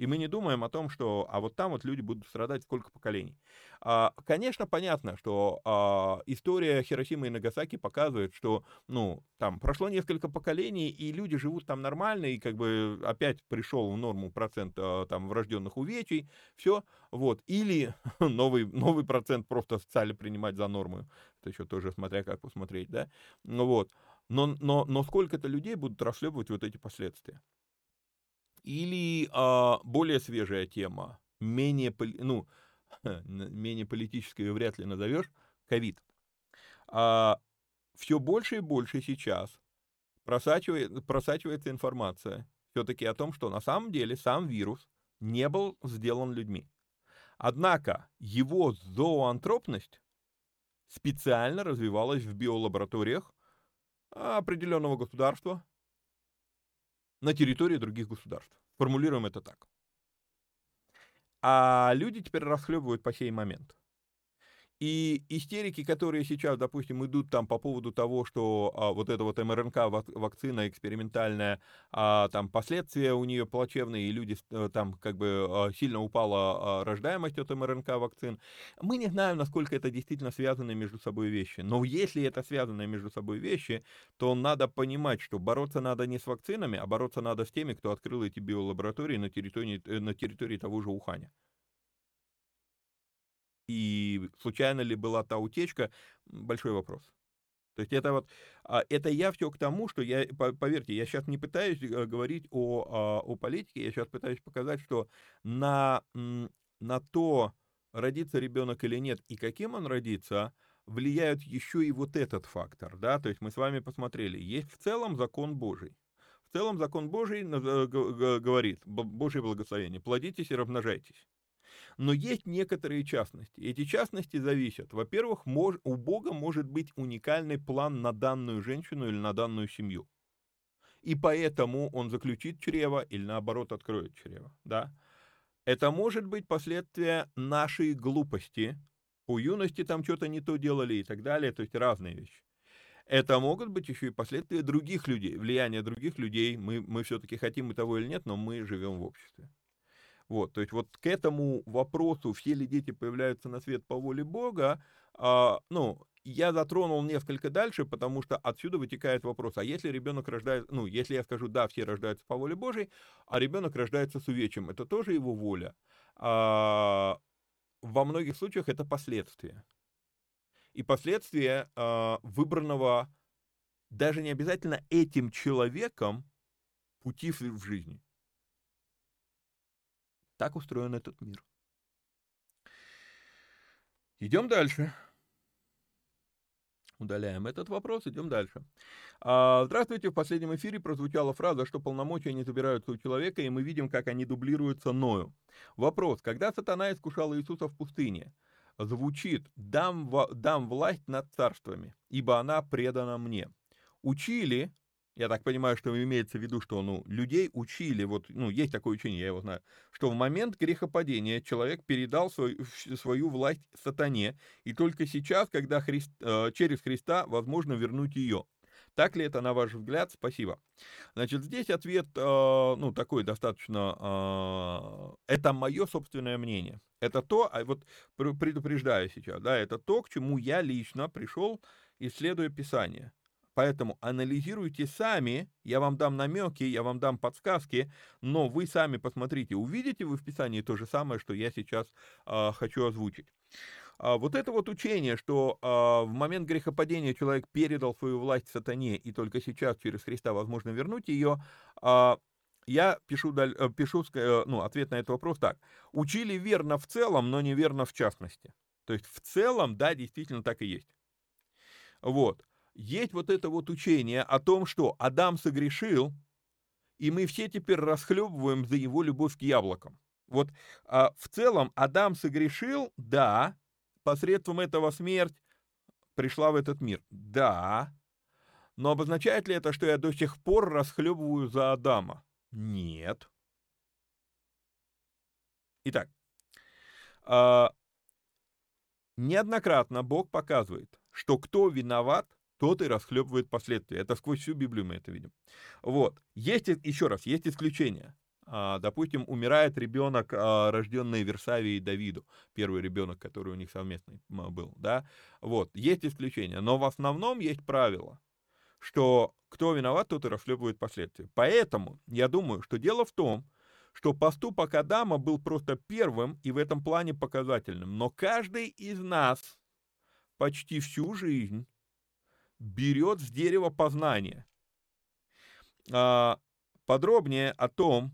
И мы не думаем о том, что, а вот там вот люди будут страдать сколько поколений. А, конечно, понятно, что а, история Хиросимы и Нагасаки показывает, что, ну, там прошло несколько поколений, и люди живут там нормально, и как бы опять пришел в норму процент а, там врожденных увечий, все, вот. Или новый, новый процент просто стали принимать за норму. Это еще тоже смотря как посмотреть, да. Ну вот. Но, но, но сколько-то людей будут расхлебывать вот эти последствия. Или а, более свежая тема, менее, ну, менее политической ее вряд ли назовешь, ковид. А, все больше и больше сейчас просачивает, просачивается информация все-таки о том, что на самом деле сам вирус не был сделан людьми. Однако его зооантропность специально развивалась в биолабораториях определенного государства, на территории других государств. Формулируем это так. А люди теперь расхлебывают по сей момент. И истерики, которые сейчас, допустим, идут там по поводу того, что а, вот эта вот МРНК вакцина экспериментальная, а, там последствия у нее плачевные, и люди э, там как бы а, сильно упала а, рождаемость от МРНК вакцин, мы не знаем, насколько это действительно связанные между собой вещи. Но если это связанные между собой вещи, то надо понимать, что бороться надо не с вакцинами, а бороться надо с теми, кто открыл эти биолаборатории на территории, э, на территории того же Уханя и случайно ли была та утечка, большой вопрос. То есть это вот, а, это я все к тому, что я, поверьте, я сейчас не пытаюсь э, говорить о, а, о политике, я сейчас пытаюсь показать, что на, на то, родится ребенок или нет, и каким он родится, влияют еще и вот этот фактор, да, то есть мы с вами посмотрели, есть в целом закон Божий. В целом закон Божий э, говорит, Божье благословение, плодитесь и размножайтесь. Но есть некоторые частности. Эти частности зависят. Во-первых, у Бога может быть уникальный план на данную женщину или на данную семью. И поэтому он заключит чрево или наоборот откроет чрево. Да? Это может быть последствия нашей глупости. По юности там что-то не то делали и так далее. То есть разные вещи. Это могут быть еще и последствия других людей, влияние других людей. Мы, мы все-таки хотим мы того или нет, но мы живем в обществе. Вот, то есть вот к этому вопросу, все ли дети появляются на свет по воле Бога, а, ну, я затронул несколько дальше, потому что отсюда вытекает вопрос, а если ребенок рождается, ну, если я скажу, да, все рождаются по воле Божьей, а ребенок рождается с увечьем, это тоже его воля? А, во многих случаях это последствия и последствия э, выбранного даже не обязательно этим человеком пути в жизни. Так устроен этот мир. Идем дальше. Удаляем этот вопрос, идем дальше. А, здравствуйте, в последнем эфире прозвучала фраза, что полномочия не забираются у человека, и мы видим, как они дублируются Ною. Вопрос, когда сатана искушал Иисуса в пустыне, звучит «дам, дам власть над царствами, ибо она предана мне». Учили, я так понимаю, что имеется в виду, что ну, людей учили, вот, ну, есть такое учение, я его знаю, что в момент грехопадения человек передал свой, свою власть сатане, и только сейчас, когда Христ, э, через Христа, возможно вернуть ее. Так ли это, на ваш взгляд? Спасибо. Значит, здесь ответ, э, ну, такой достаточно, э, это мое собственное мнение. Это то, а вот предупреждаю сейчас, да, это то, к чему я лично пришел, исследуя Писание. Поэтому анализируйте сами, я вам дам намеки, я вам дам подсказки, но вы сами посмотрите, увидите вы в Писании то же самое, что я сейчас э, хочу озвучить. А, вот это вот учение, что а, в момент грехопадения человек передал свою власть сатане, и только сейчас через Христа возможно вернуть ее, а, я пишу, э, пишу э, ну, ответ на этот вопрос так. Учили верно в целом, но неверно в частности. То есть в целом, да, действительно так и есть. Вот. Есть вот это вот учение о том, что Адам согрешил, и мы все теперь расхлебываем за его любовь к яблокам. Вот а, в целом Адам согрешил, да, посредством этого смерть пришла в этот мир. Да, но обозначает ли это, что я до сих пор расхлебываю за Адама? Нет. Итак, а, неоднократно Бог показывает, что кто виноват, тот и расхлебывает последствия. Это сквозь всю Библию мы это видим. Вот. Есть, еще раз, есть исключения. А, допустим, умирает ребенок, а, рожденный Версавией Давиду, первый ребенок, который у них совместный был, да, вот, есть исключения, но в основном есть правило, что кто виноват, тот и расхлебывает последствия. Поэтому я думаю, что дело в том, что поступок Адама был просто первым и в этом плане показательным, но каждый из нас почти всю жизнь берет с дерева познания. А, подробнее о том,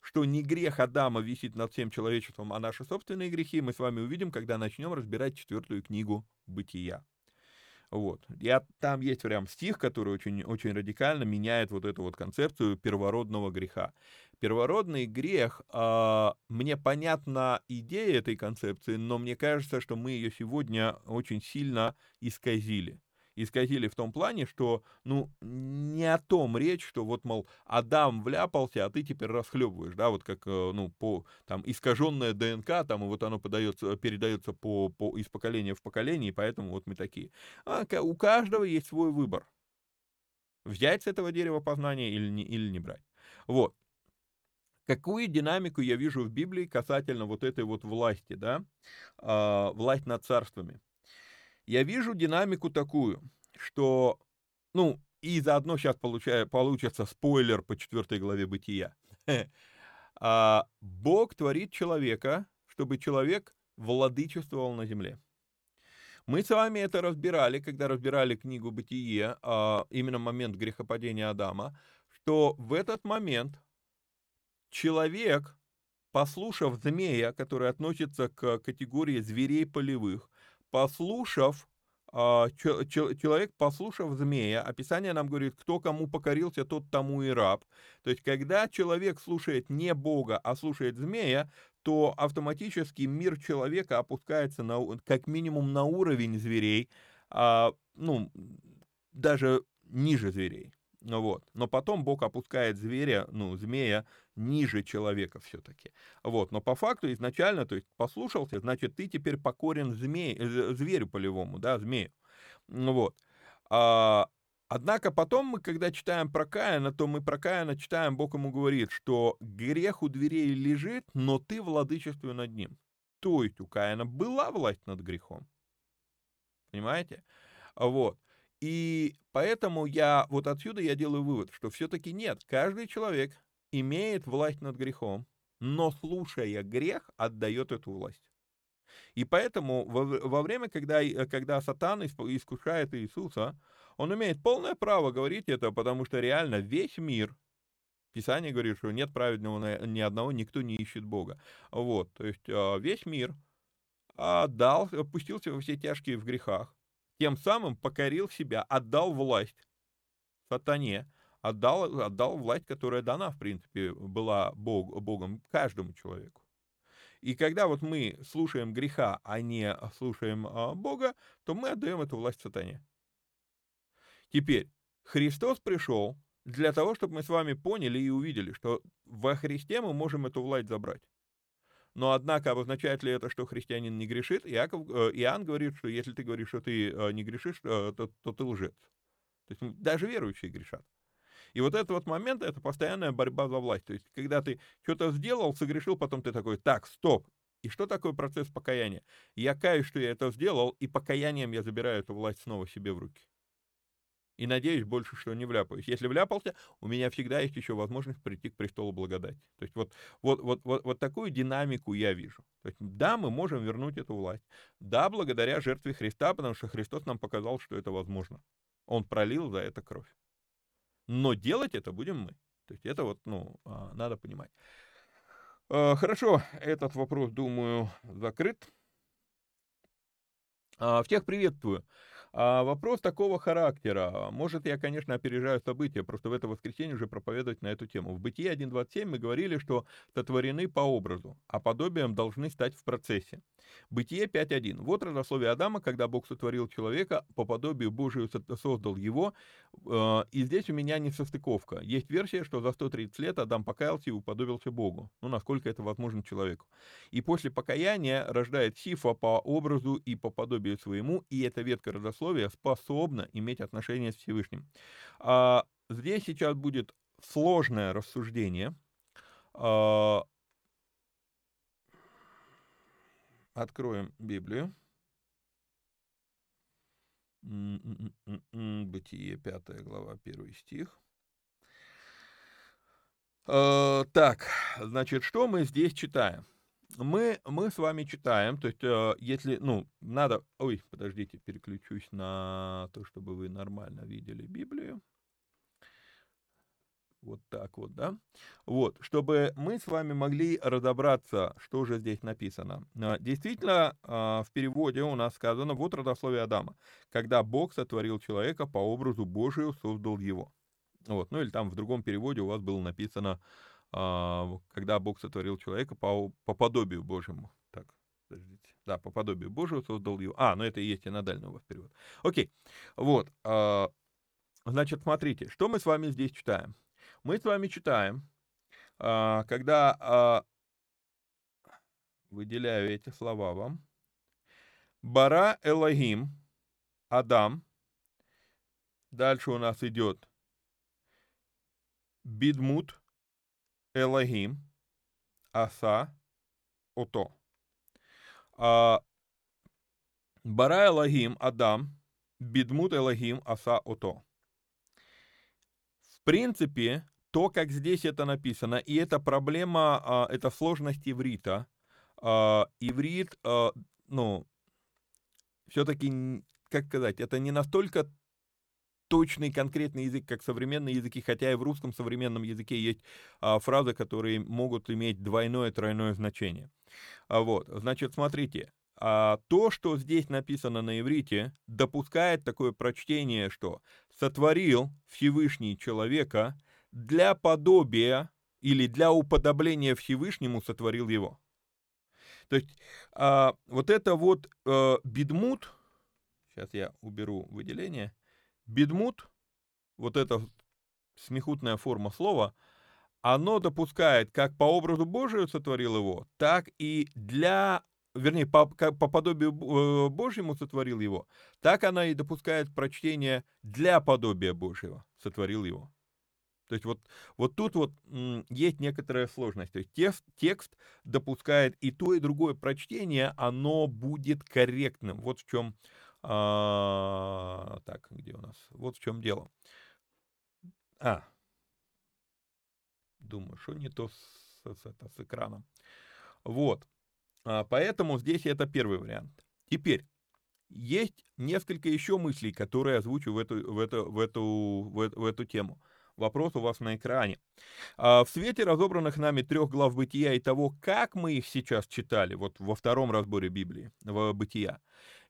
что не грех Адама висит над всем человечеством, а наши собственные грехи мы с вами увидим, когда начнем разбирать четвертую книгу «Бытия». Вот. Я, там есть прям стих, который очень, очень радикально меняет вот эту вот концепцию первородного греха. Первородный грех, э, мне понятна идея этой концепции, но мне кажется, что мы ее сегодня очень сильно исказили исказили в том плане, что, ну, не о том речь, что вот, мол, Адам вляпался, а ты теперь расхлебываешь, да, вот как, э, ну, по, там, искаженная ДНК, там, и вот оно подается, передается по, по, из поколения в поколение, и поэтому вот мы такие. А у каждого есть свой выбор. Взять с этого дерева познания или не, или не брать. Вот. Какую динамику я вижу в Библии касательно вот этой вот власти, да, э, власть над царствами? Я вижу динамику такую, что, ну, и заодно сейчас получаю, получится спойлер по четвертой главе Бытия. А, Бог творит человека, чтобы человек владычествовал на земле. Мы с вами это разбирали, когда разбирали книгу «Бытие», а, именно момент грехопадения Адама, что в этот момент человек, послушав змея, который относится к категории зверей полевых, послушав а, человек, послушав змея, описание нам говорит, кто кому покорился, тот тому и раб. То есть, когда человек слушает не Бога, а слушает змея, то автоматически мир человека опускается на, как минимум на уровень зверей, а, ну, даже ниже зверей. Вот. Но потом Бог опускает зверя, ну, змея ниже человека все-таки. Вот. Но по факту изначально, то есть послушался, значит, ты теперь покорен змей, зверю полевому, да, змею. Вот. А, однако потом мы, когда читаем про Каина, то мы про Каина читаем, Бог ему говорит, что грех у дверей лежит, но ты владычествуй над ним. То есть у Каина была власть над грехом. Понимаете? Вот. И поэтому я, вот отсюда я делаю вывод, что все-таки нет, каждый человек имеет власть над грехом, но слушая грех, отдает эту власть. И поэтому во, во время, когда, когда Сатан искушает Иисуса, он имеет полное право говорить это, потому что реально весь мир, Писание говорит, что нет праведного ни одного, никто не ищет Бога. Вот, то есть а, весь мир отдал, опустился во все тяжкие в грехах, тем самым покорил себя, отдал власть сатане, отдал, отдал власть, которая дана, в принципе, была Бог, Богом каждому человеку. И когда вот мы слушаем греха, а не слушаем а, Бога, то мы отдаем эту власть сатане. Теперь, Христос пришел для того, чтобы мы с вами поняли и увидели, что во Христе мы можем эту власть забрать. Но, однако, обозначает ли это, что христианин не грешит? Иаков, э, Иоанн говорит, что если ты говоришь, что ты э, не грешишь, э, то, то ты лжец. То есть даже верующие грешат. И вот этот вот момент, это постоянная борьба за власть. То есть, когда ты что-то сделал, согрешил, потом ты такой, так, стоп. И что такое процесс покаяния? Я каюсь, что я это сделал, и покаянием я забираю эту власть снова себе в руки. И надеюсь больше, что не вляпаюсь. Если вляпался, у меня всегда есть еще возможность прийти к престолу благодати. То есть вот, вот, вот, вот, вот такую динамику я вижу. То есть да, мы можем вернуть эту власть. Да, благодаря жертве Христа, потому что Христос нам показал, что это возможно. Он пролил за это кровь. Но делать это будем мы. То есть это вот, ну, а, надо понимать. А, хорошо, этот вопрос, думаю, закрыт. А, всех приветствую. Вопрос такого характера. Может, я, конечно, опережаю события, просто в это воскресенье уже проповедовать на эту тему. В Бытие 1.27 мы говорили, что сотворены по образу, а подобием должны стать в процессе. Бытие 5.1. Вот родословие Адама, когда Бог сотворил человека, по подобию Божию создал его, э, и здесь у меня не состыковка. Есть версия, что за 130 лет Адам покаялся и уподобился Богу. Ну, насколько это возможно человеку. И после покаяния рождает Сифа по образу и по подобию своему, и эта ветка родословия способна иметь отношение с Всевышним. А, здесь сейчас будет сложное рассуждение. А, откроем Библию. Бытие, 5 глава, 1 стих. А, так, значит, что мы здесь читаем? мы, мы с вами читаем, то есть, э, если, ну, надо, ой, подождите, переключусь на то, чтобы вы нормально видели Библию. Вот так вот, да? Вот, чтобы мы с вами могли разобраться, что же здесь написано. А, действительно, а, в переводе у нас сказано, вот родословие Адама. Когда Бог сотворил человека по образу Божию, создал его. Вот, ну или там в другом переводе у вас было написано, а, когда Бог сотворил человека по, по подобию Божьему. Так, подождите. Да, по подобию Божьему создал его. А, ну это и есть инодальный у вас перевод. Окей, вот. Значит, смотрите, что мы с вами здесь читаем? Мы с вами читаем, а, когда выделяю эти слова вам. Бара Элогим, Адам. Дальше у нас идет Бидмут, Элогим, Аса, Ото. А, Бара Элогим, Адам, Бидмут Элогим, Аса, Ото. В принципе, то, как здесь это написано, и это проблема, а, это сложность иврита. А, иврит, ну, все-таки, как сказать, это не настолько точный конкретный язык, как современные языки, хотя и в русском современном языке есть а, фразы, которые могут иметь двойное, тройное значение. А вот, значит, смотрите, а, то, что здесь написано на иврите, допускает такое прочтение, что «сотворил Всевышний человека для подобия или для уподобления Всевышнему сотворил его». То есть а, вот это вот а, бедмут, сейчас я уберу выделение, бедмут, вот эта смехутная форма слова, оно допускает, как по образу Божию сотворил его, так и для вернее, по, по подобию э, Божьему сотворил его, так она и допускает прочтение для подобия Божьего сотворил его. То есть вот, вот тут вот есть некоторая сложность. То есть текст, текст допускает и то, и другое прочтение, оно будет корректным. Вот в чем... А, так, где у нас? Вот в чем дело. А, думаю, что не то с, с, это, с экраном. Вот. А, поэтому здесь это первый вариант. Теперь, есть несколько еще мыслей, которые озвучу в эту, в эту, в эту, в эту, в эту тему. Вопрос у вас на экране. А, в свете разобранных нами трех глав бытия и того, как мы их сейчас читали, вот во втором разборе Библии, в бытия,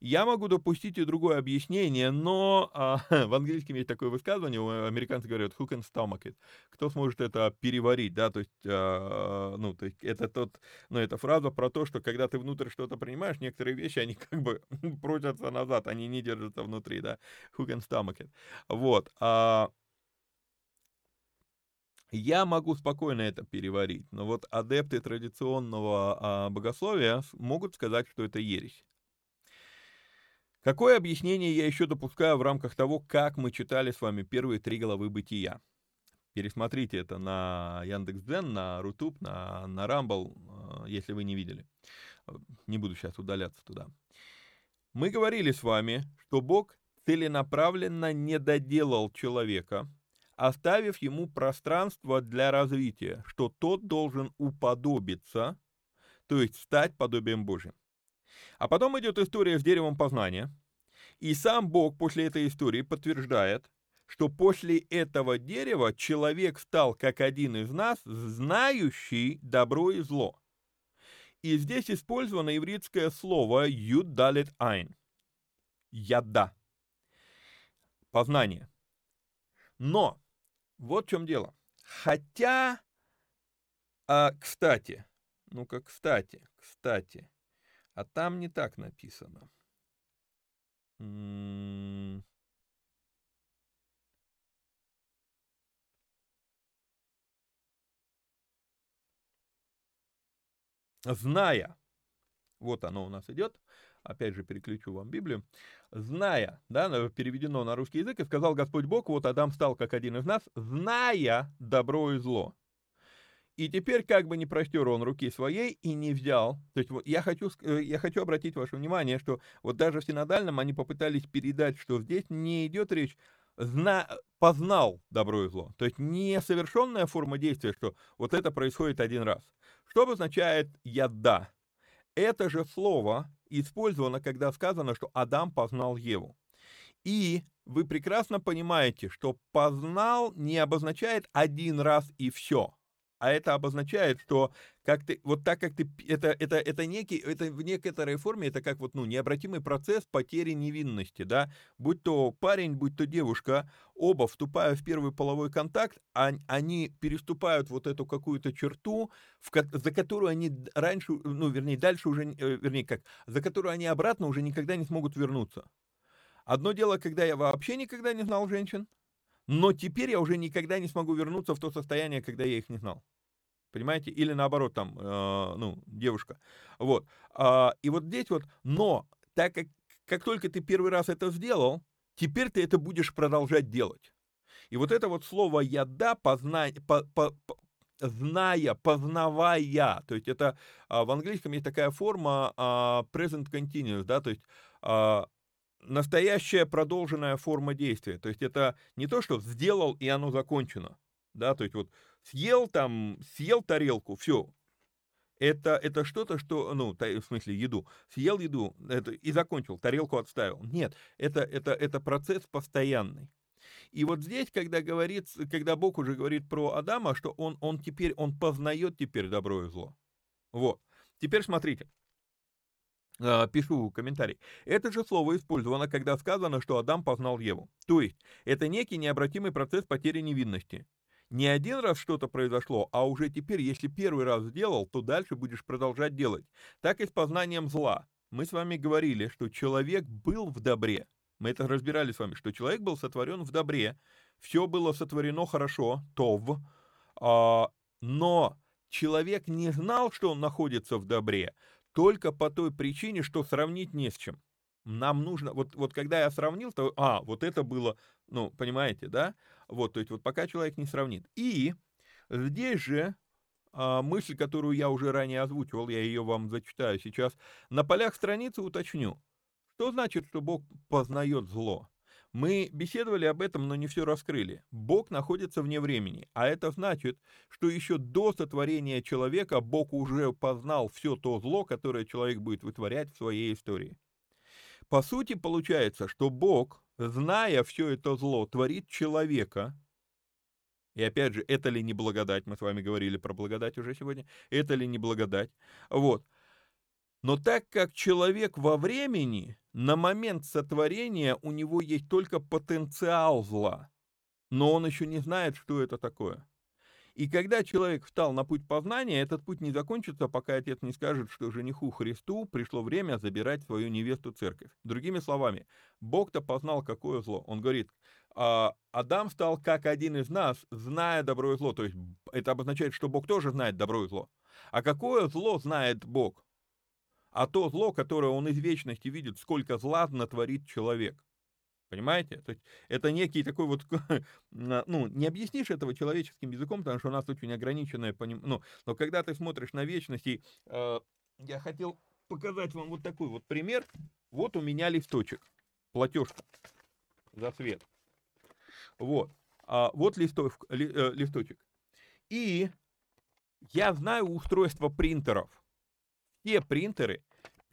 я могу допустить и другое объяснение, но а, в английском есть такое высказывание, американцы говорят who can stomach it, кто сможет это переварить, да, то есть, а, ну, то есть это тот, ну, эта фраза про то, что когда ты внутрь что-то принимаешь, некоторые вещи, они как бы прутятся назад, они не держатся внутри, да, who can stomach it. Вот. А, я могу спокойно это переварить, но вот адепты традиционного а, богословия могут сказать, что это ересь. Какое объяснение я еще допускаю в рамках того, как мы читали с вами первые три главы бытия? Пересмотрите это на Яндекс.Дзен, на Рутуб, на, на Рамбл, а, если вы не видели. Не буду сейчас удаляться туда. Мы говорили с вами, что Бог целенаправленно не доделал человека – оставив ему пространство для развития, что тот должен уподобиться, то есть стать подобием Божьим. А потом идет история с деревом познания, и сам Бог после этой истории подтверждает, что после этого дерева человек стал как один из нас, знающий добро и зло. И здесь использовано ивритское слово «юдалет айн» – «яда» – познание. Но вот в чем дело. Хотя, а, кстати, ну-ка, кстати, кстати, а там не так написано. М-м- зная, вот оно у нас идет, опять же переключу вам Библию, зная, да, переведено на русский язык, и сказал Господь Бог, вот Адам стал как один из нас, зная добро и зло. И теперь как бы не простер он руки своей и не взял. То есть вот я хочу, э, я хочу обратить ваше внимание, что вот даже в синодальном они попытались передать, что здесь не идет речь зна, познал добро и зло. То есть не совершенная форма действия, что вот это происходит один раз. Что обозначает «яда»? Это же слово использовано, когда сказано, что Адам познал Еву. И вы прекрасно понимаете, что познал не обозначает один раз и все а это обозначает, что как ты, вот так как ты, это, это, это некий, это в некоторой форме, это как вот, ну, необратимый процесс потери невинности, да, будь то парень, будь то девушка, оба, вступая в первый половой контакт, они переступают вот эту какую-то черту, в, за которую они раньше, ну, вернее, дальше уже, э, вернее, как, за которую они обратно уже никогда не смогут вернуться. Одно дело, когда я вообще никогда не знал женщин, но теперь я уже никогда не смогу вернуться в то состояние, когда я их не знал. Понимаете? Или наоборот, там, э, ну, девушка. Вот. А, и вот здесь вот, но, так как, как только ты первый раз это сделал, теперь ты это будешь продолжать делать. И вот это вот слово «яда», познай, по, по, по, зная, познавая, то есть это а, в английском есть такая форма а, present continuous, да, то есть настоящая продолженная форма действия. То есть это не то, что сделал и оно закончено. Да, то есть вот съел там, съел тарелку, все. Это, это что-то, что, ну, в смысле, еду. Съел еду это, и закончил, тарелку отставил. Нет, это, это, это процесс постоянный. И вот здесь, когда говорится, когда Бог уже говорит про Адама, что он, он теперь, он познает теперь добро и зло. Вот. Теперь смотрите. э, пишу комментарий. Это же слово использовано, когда сказано, что Адам познал Еву. То есть, это некий необратимый процесс потери невинности. Не один раз что-то произошло, а уже теперь, если первый раз сделал, то дальше будешь продолжать делать. Так и с познанием зла. Мы с вами говорили, что человек был в добре. Мы это разбирали с вами, что человек был сотворен в добре. Все было сотворено хорошо, тов. А, но человек не знал, что он находится в добре, только по той причине, что сравнить не с чем. Нам нужно, вот, вот когда я сравнил, то, а, вот это было, ну, понимаете, да? Вот, то есть вот пока человек не сравнит. И здесь же а, мысль, которую я уже ранее озвучивал, я ее вам зачитаю сейчас, на полях страницы уточню. Что значит, что Бог познает зло? Мы беседовали об этом, но не все раскрыли. Бог находится вне времени, а это значит, что еще до сотворения человека Бог уже познал все то зло, которое человек будет вытворять в своей истории. По сути, получается, что Бог, зная все это зло, творит человека, и опять же, это ли не благодать, мы с вами говорили про благодать уже сегодня, это ли не благодать, вот. Но так как человек во времени, на момент сотворения у него есть только потенциал зла, но он еще не знает, что это такое. И когда человек встал на путь познания, этот путь не закончится, пока отец не скажет, что жениху Христу пришло время забирать свою невесту церковь. Другими словами, Бог-то познал, какое зло. Он говорит, «А, Адам стал как один из нас, зная добро и зло. То есть это обозначает, что Бог тоже знает добро и зло. А какое зло знает Бог? а то зло, которое он из вечности видит, сколько зла натворит человек. Понимаете? То есть это некий такой вот, ну, не объяснишь этого человеческим языком, потому что у нас очень ограниченное понимание. Ну, но когда ты смотришь на вечность, и э, я хотел показать вам вот такой вот пример. Вот у меня листочек, платежка за свет. Вот. А, вот листов, ли, э, листочек. И я знаю устройство принтеров все принтеры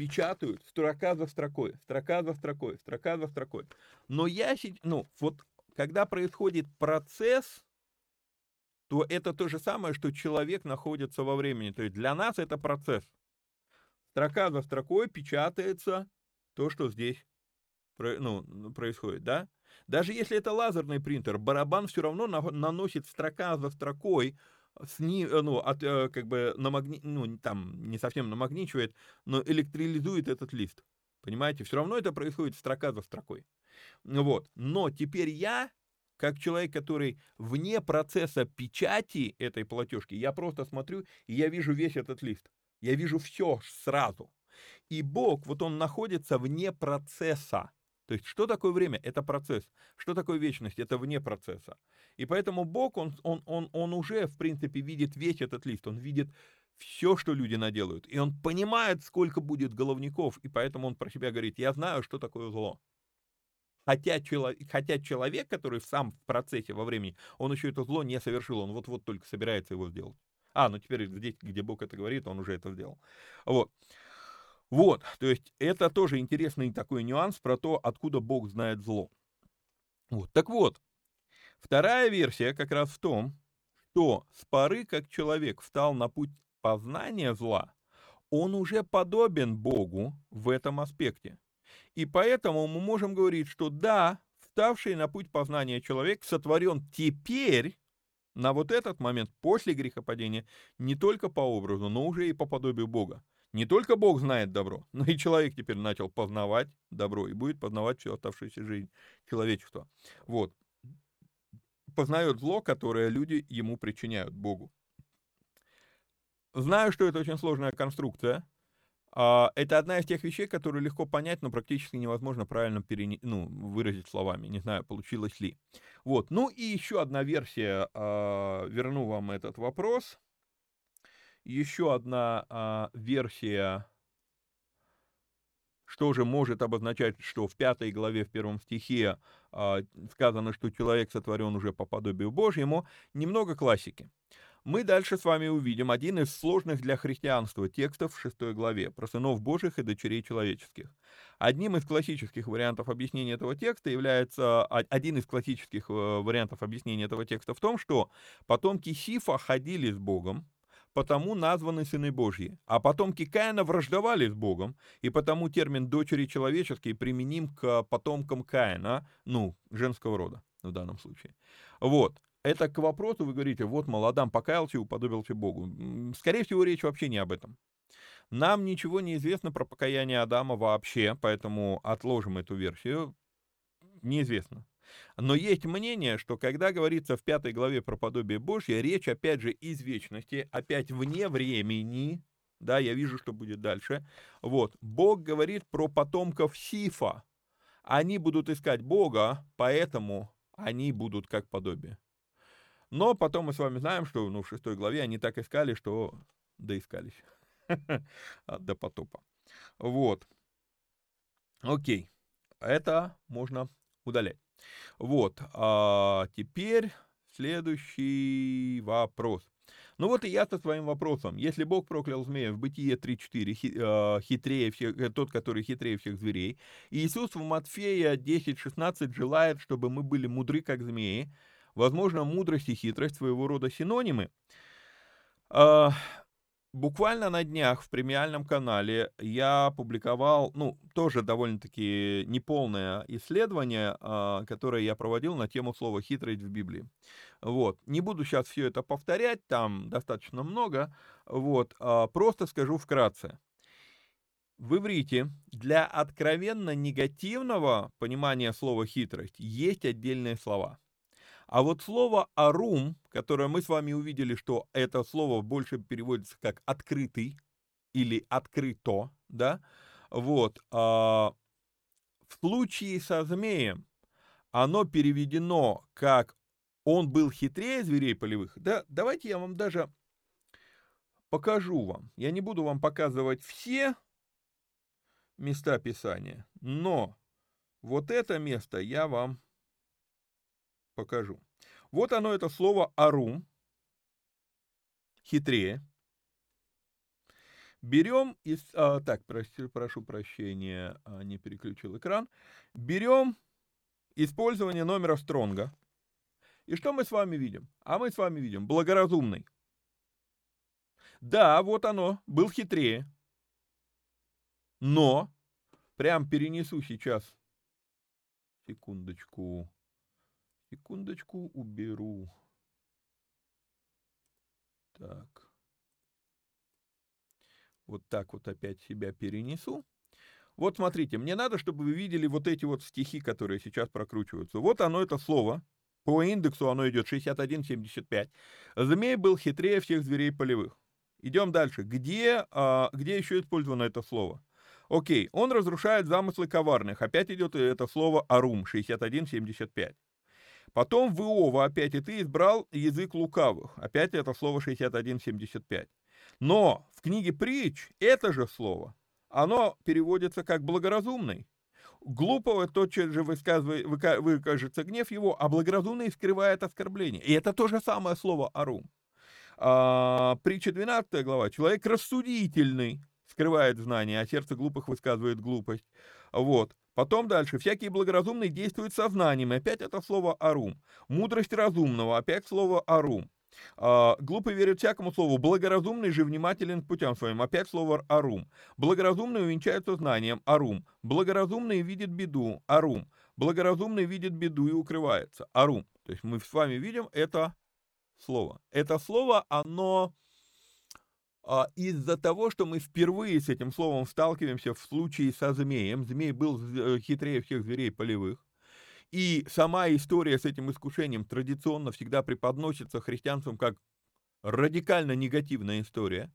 печатают строка за строкой, строка за строкой, строка за строкой. Но я, ну, вот когда происходит процесс, то это то же самое, что человек находится во времени. То есть для нас это процесс. Строка за строкой печатается то, что здесь ну, происходит, да? Даже если это лазерный принтер, барабан все равно наносит строка за строкой сни, э, ну, от, э, как бы намагни, ну, там, не совсем намагничивает, но электролизует этот лист. Понимаете, все равно это происходит строка за строкой. Вот. Но теперь я, как человек, который вне процесса печати этой платежки, я просто смотрю, и я вижу весь этот лист. Я вижу все сразу. И Бог, вот он находится вне процесса. То есть, что такое время? Это процесс. Что такое вечность? Это вне процесса. И поэтому Бог, он, он, он, он уже, в принципе, видит весь этот лист. Он видит все, что люди наделают. И он понимает, сколько будет головников. И поэтому он про себя говорит, я знаю, что такое зло. Хотя, человек, хотя человек, который сам в процессе во времени, он еще это зло не совершил, он вот-вот только собирается его сделать. А, ну теперь здесь, где Бог это говорит, он уже это сделал. Вот. Вот, то есть это тоже интересный такой нюанс про то, откуда Бог знает зло. Вот, так вот, вторая версия как раз в том, что с поры, как человек встал на путь познания зла, он уже подобен Богу в этом аспекте. И поэтому мы можем говорить, что да, вставший на путь познания человек сотворен теперь, на вот этот момент, после грехопадения, не только по образу, но уже и по подобию Бога. Не только Бог знает добро, но и человек теперь начал познавать добро и будет познавать всю оставшуюся жизнь человечества. Вот. Познает зло, которое люди ему причиняют, Богу. Знаю, что это очень сложная конструкция. А, это одна из тех вещей, которые легко понять, но практически невозможно правильно перене... ну, выразить словами. Не знаю, получилось ли. Вот. Ну и еще одна версия. А, верну вам этот вопрос еще одна а, версия, что же может обозначать, что в пятой главе, в первом стихе а, сказано, что человек сотворен уже по подобию Божьему, немного классики. Мы дальше с вами увидим один из сложных для христианства текстов в шестой главе про сынов Божьих и дочерей человеческих. Одним из классических вариантов объяснения этого текста является, а, один из классических э, вариантов объяснения этого текста в том, что потомки Сифа ходили с Богом, потому названы сыны Божьи. А потомки Каина враждовали с Богом, и потому термин «дочери человеческие» применим к потомкам Каина, ну, женского рода в данном случае. Вот. Это к вопросу, вы говорите, вот, мол, Адам покаялся и уподобился Богу. Скорее всего, речь вообще не об этом. Нам ничего не известно про покаяние Адама вообще, поэтому отложим эту версию. Неизвестно. Но есть мнение, что когда говорится в пятой главе про подобие Божье, речь опять же из вечности, опять вне времени, да, я вижу, что будет дальше. Вот, Бог говорит про потомков Сифа. Они будут искать Бога, поэтому они будут как подобие. Но потом мы с вами знаем, что ну, в шестой главе они так искали, что доискались до потопа. Вот. Окей. Это можно удалять. Вот. А теперь следующий вопрос. Ну вот и я со своим вопросом. Если Бог проклял змея в Бытие 3.4, а, хитрее всех, э, тот, который хитрее всех зверей, Иисус в Матфея 10.16 желает, чтобы мы были мудры, как змеи, возможно, мудрость и хитрость своего рода синонимы. Буквально на днях в премиальном канале я публиковал, ну, тоже довольно-таки неполное исследование, а, которое я проводил на тему слова «хитрость» в Библии. Вот. Не буду сейчас все это повторять, там достаточно много, вот, а, просто скажу вкратце. В иврите для откровенно негативного понимания слова «хитрость» есть отдельные слова – а вот слово «арум», которое мы с вами увидели, что это слово больше переводится как «открытый» или «открыто», да, вот, а, в случае со змеем оно переведено как «он был хитрее зверей полевых». Да, давайте я вам даже покажу вам. Я не буду вам показывать все места Писания, но вот это место я вам покажу. Вот оно, это слово «арум», хитрее. Берем из... А, так, прости, прошу прощения, а, не переключил экран. Берем использование номера Стронга. И что мы с вами видим? А мы с вами видим благоразумный. Да, вот оно, был хитрее. Но, прям перенесу сейчас, секундочку, Секундочку, уберу. Так. Вот так вот опять себя перенесу. Вот смотрите, мне надо, чтобы вы видели вот эти вот стихи, которые сейчас прокручиваются. Вот оно, это слово. По индексу оно идет 61,75. Змей был хитрее всех зверей полевых. Идем дальше. Где, а, где еще использовано это слово? Окей, он разрушает замыслы коварных. Опять идет это слово арум, 61,75. Потом в Иова опять, и ты избрал язык лукавых. Опять это слово 61.75. Но в книге притч это же слово, оно переводится как благоразумный. Глупого тотчас же выкажется гнев его, а благоразумный скрывает оскорбление. И это то же самое слово «арум». А, притча 12 глава. Человек рассудительный скрывает знание, а сердце глупых высказывает глупость. Вот. Потом дальше. Всякие благоразумные действуют сознанием. И опять это слово «арум». Мудрость разумного. Опять слово «арум». А, глупый верит всякому слову. Благоразумный же внимателен к путям своим. Опять слово «арум». Благоразумный увенчается знанием. «Арум». Благоразумный видит беду. «Арум». Благоразумный видит беду и укрывается. «Арум». То есть мы с вами видим это слово. Это слово, оно из-за того, что мы впервые с этим словом сталкиваемся в случае со змеем, змей был э, хитрее всех зверей полевых, и сама история с этим искушением традиционно всегда преподносится христианством как радикально негативная история.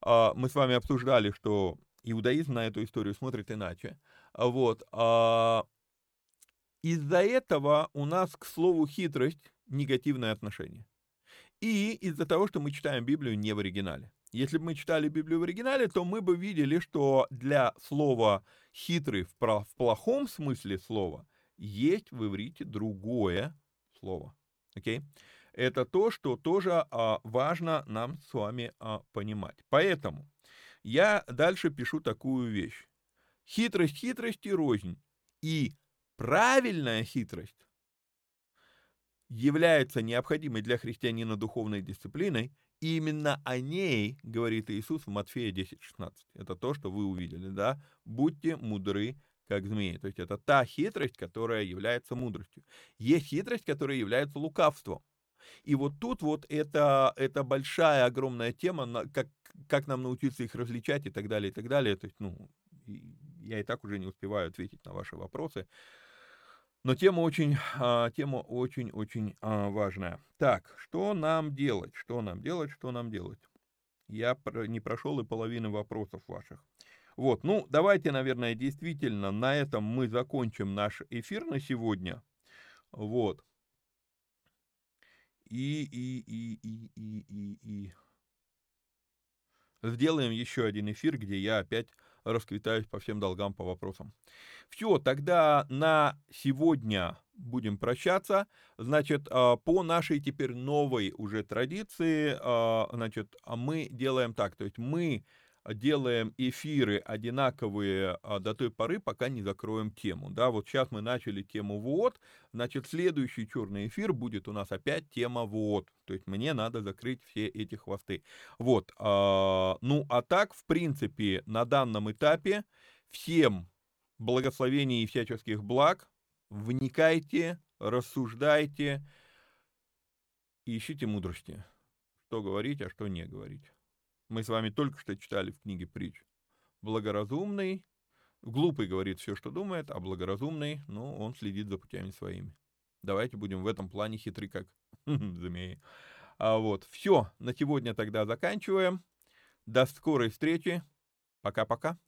А, мы с вами обсуждали, что иудаизм на эту историю смотрит иначе. Вот. А, из-за этого у нас к слову хитрость негативное отношение. И из-за того, что мы читаем Библию не в оригинале. Если бы мы читали Библию в оригинале, то мы бы видели, что для слова «хитрый» в, в плохом смысле слова есть в иврите другое слово. Okay? Это то, что тоже а, важно нам с вами а, понимать. Поэтому я дальше пишу такую вещь. Хитрость хитрости рознь. И правильная хитрость является необходимой для христианина духовной дисциплиной, именно о ней говорит Иисус в Матфея 10:16. Это то, что вы увидели, да? Будьте мудры, как змеи. То есть это та хитрость, которая является мудростью. Есть хитрость, которая является лукавством. И вот тут вот это, это большая, огромная тема, как, как нам научиться их различать и так далее, и так далее. То есть, ну, я и так уже не успеваю ответить на ваши вопросы. Но тема очень, а, тема очень-очень а, важная. Так, что нам делать? Что нам делать? Что нам делать? Я не прошел и половины вопросов ваших. Вот, ну, давайте, наверное, действительно на этом мы закончим наш эфир на сегодня. Вот. И, и, и, и, и, и, и. Сделаем еще один эфир, где я опять расквитаюсь по всем долгам, по вопросам. Все, тогда на сегодня будем прощаться. Значит, а, по нашей теперь новой уже традиции, а, значит, а мы делаем так, то есть мы делаем эфиры одинаковые а, до той поры, пока не закроем тему. Да, вот сейчас мы начали тему вот, значит, следующий черный эфир будет у нас опять тема вот. То есть мне надо закрыть все эти хвосты. Вот, а, ну а так, в принципе, на данном этапе всем благословений и всяческих благ, вникайте, рассуждайте, ищите мудрости, что говорить, а что не говорить. Мы с вами только что читали в книге притч. Благоразумный, глупый говорит все, что думает, а благоразумный, ну, он следит за путями своими. Давайте будем в этом плане хитры, как змеи. А вот, все, на сегодня тогда заканчиваем. До скорой встречи. Пока-пока.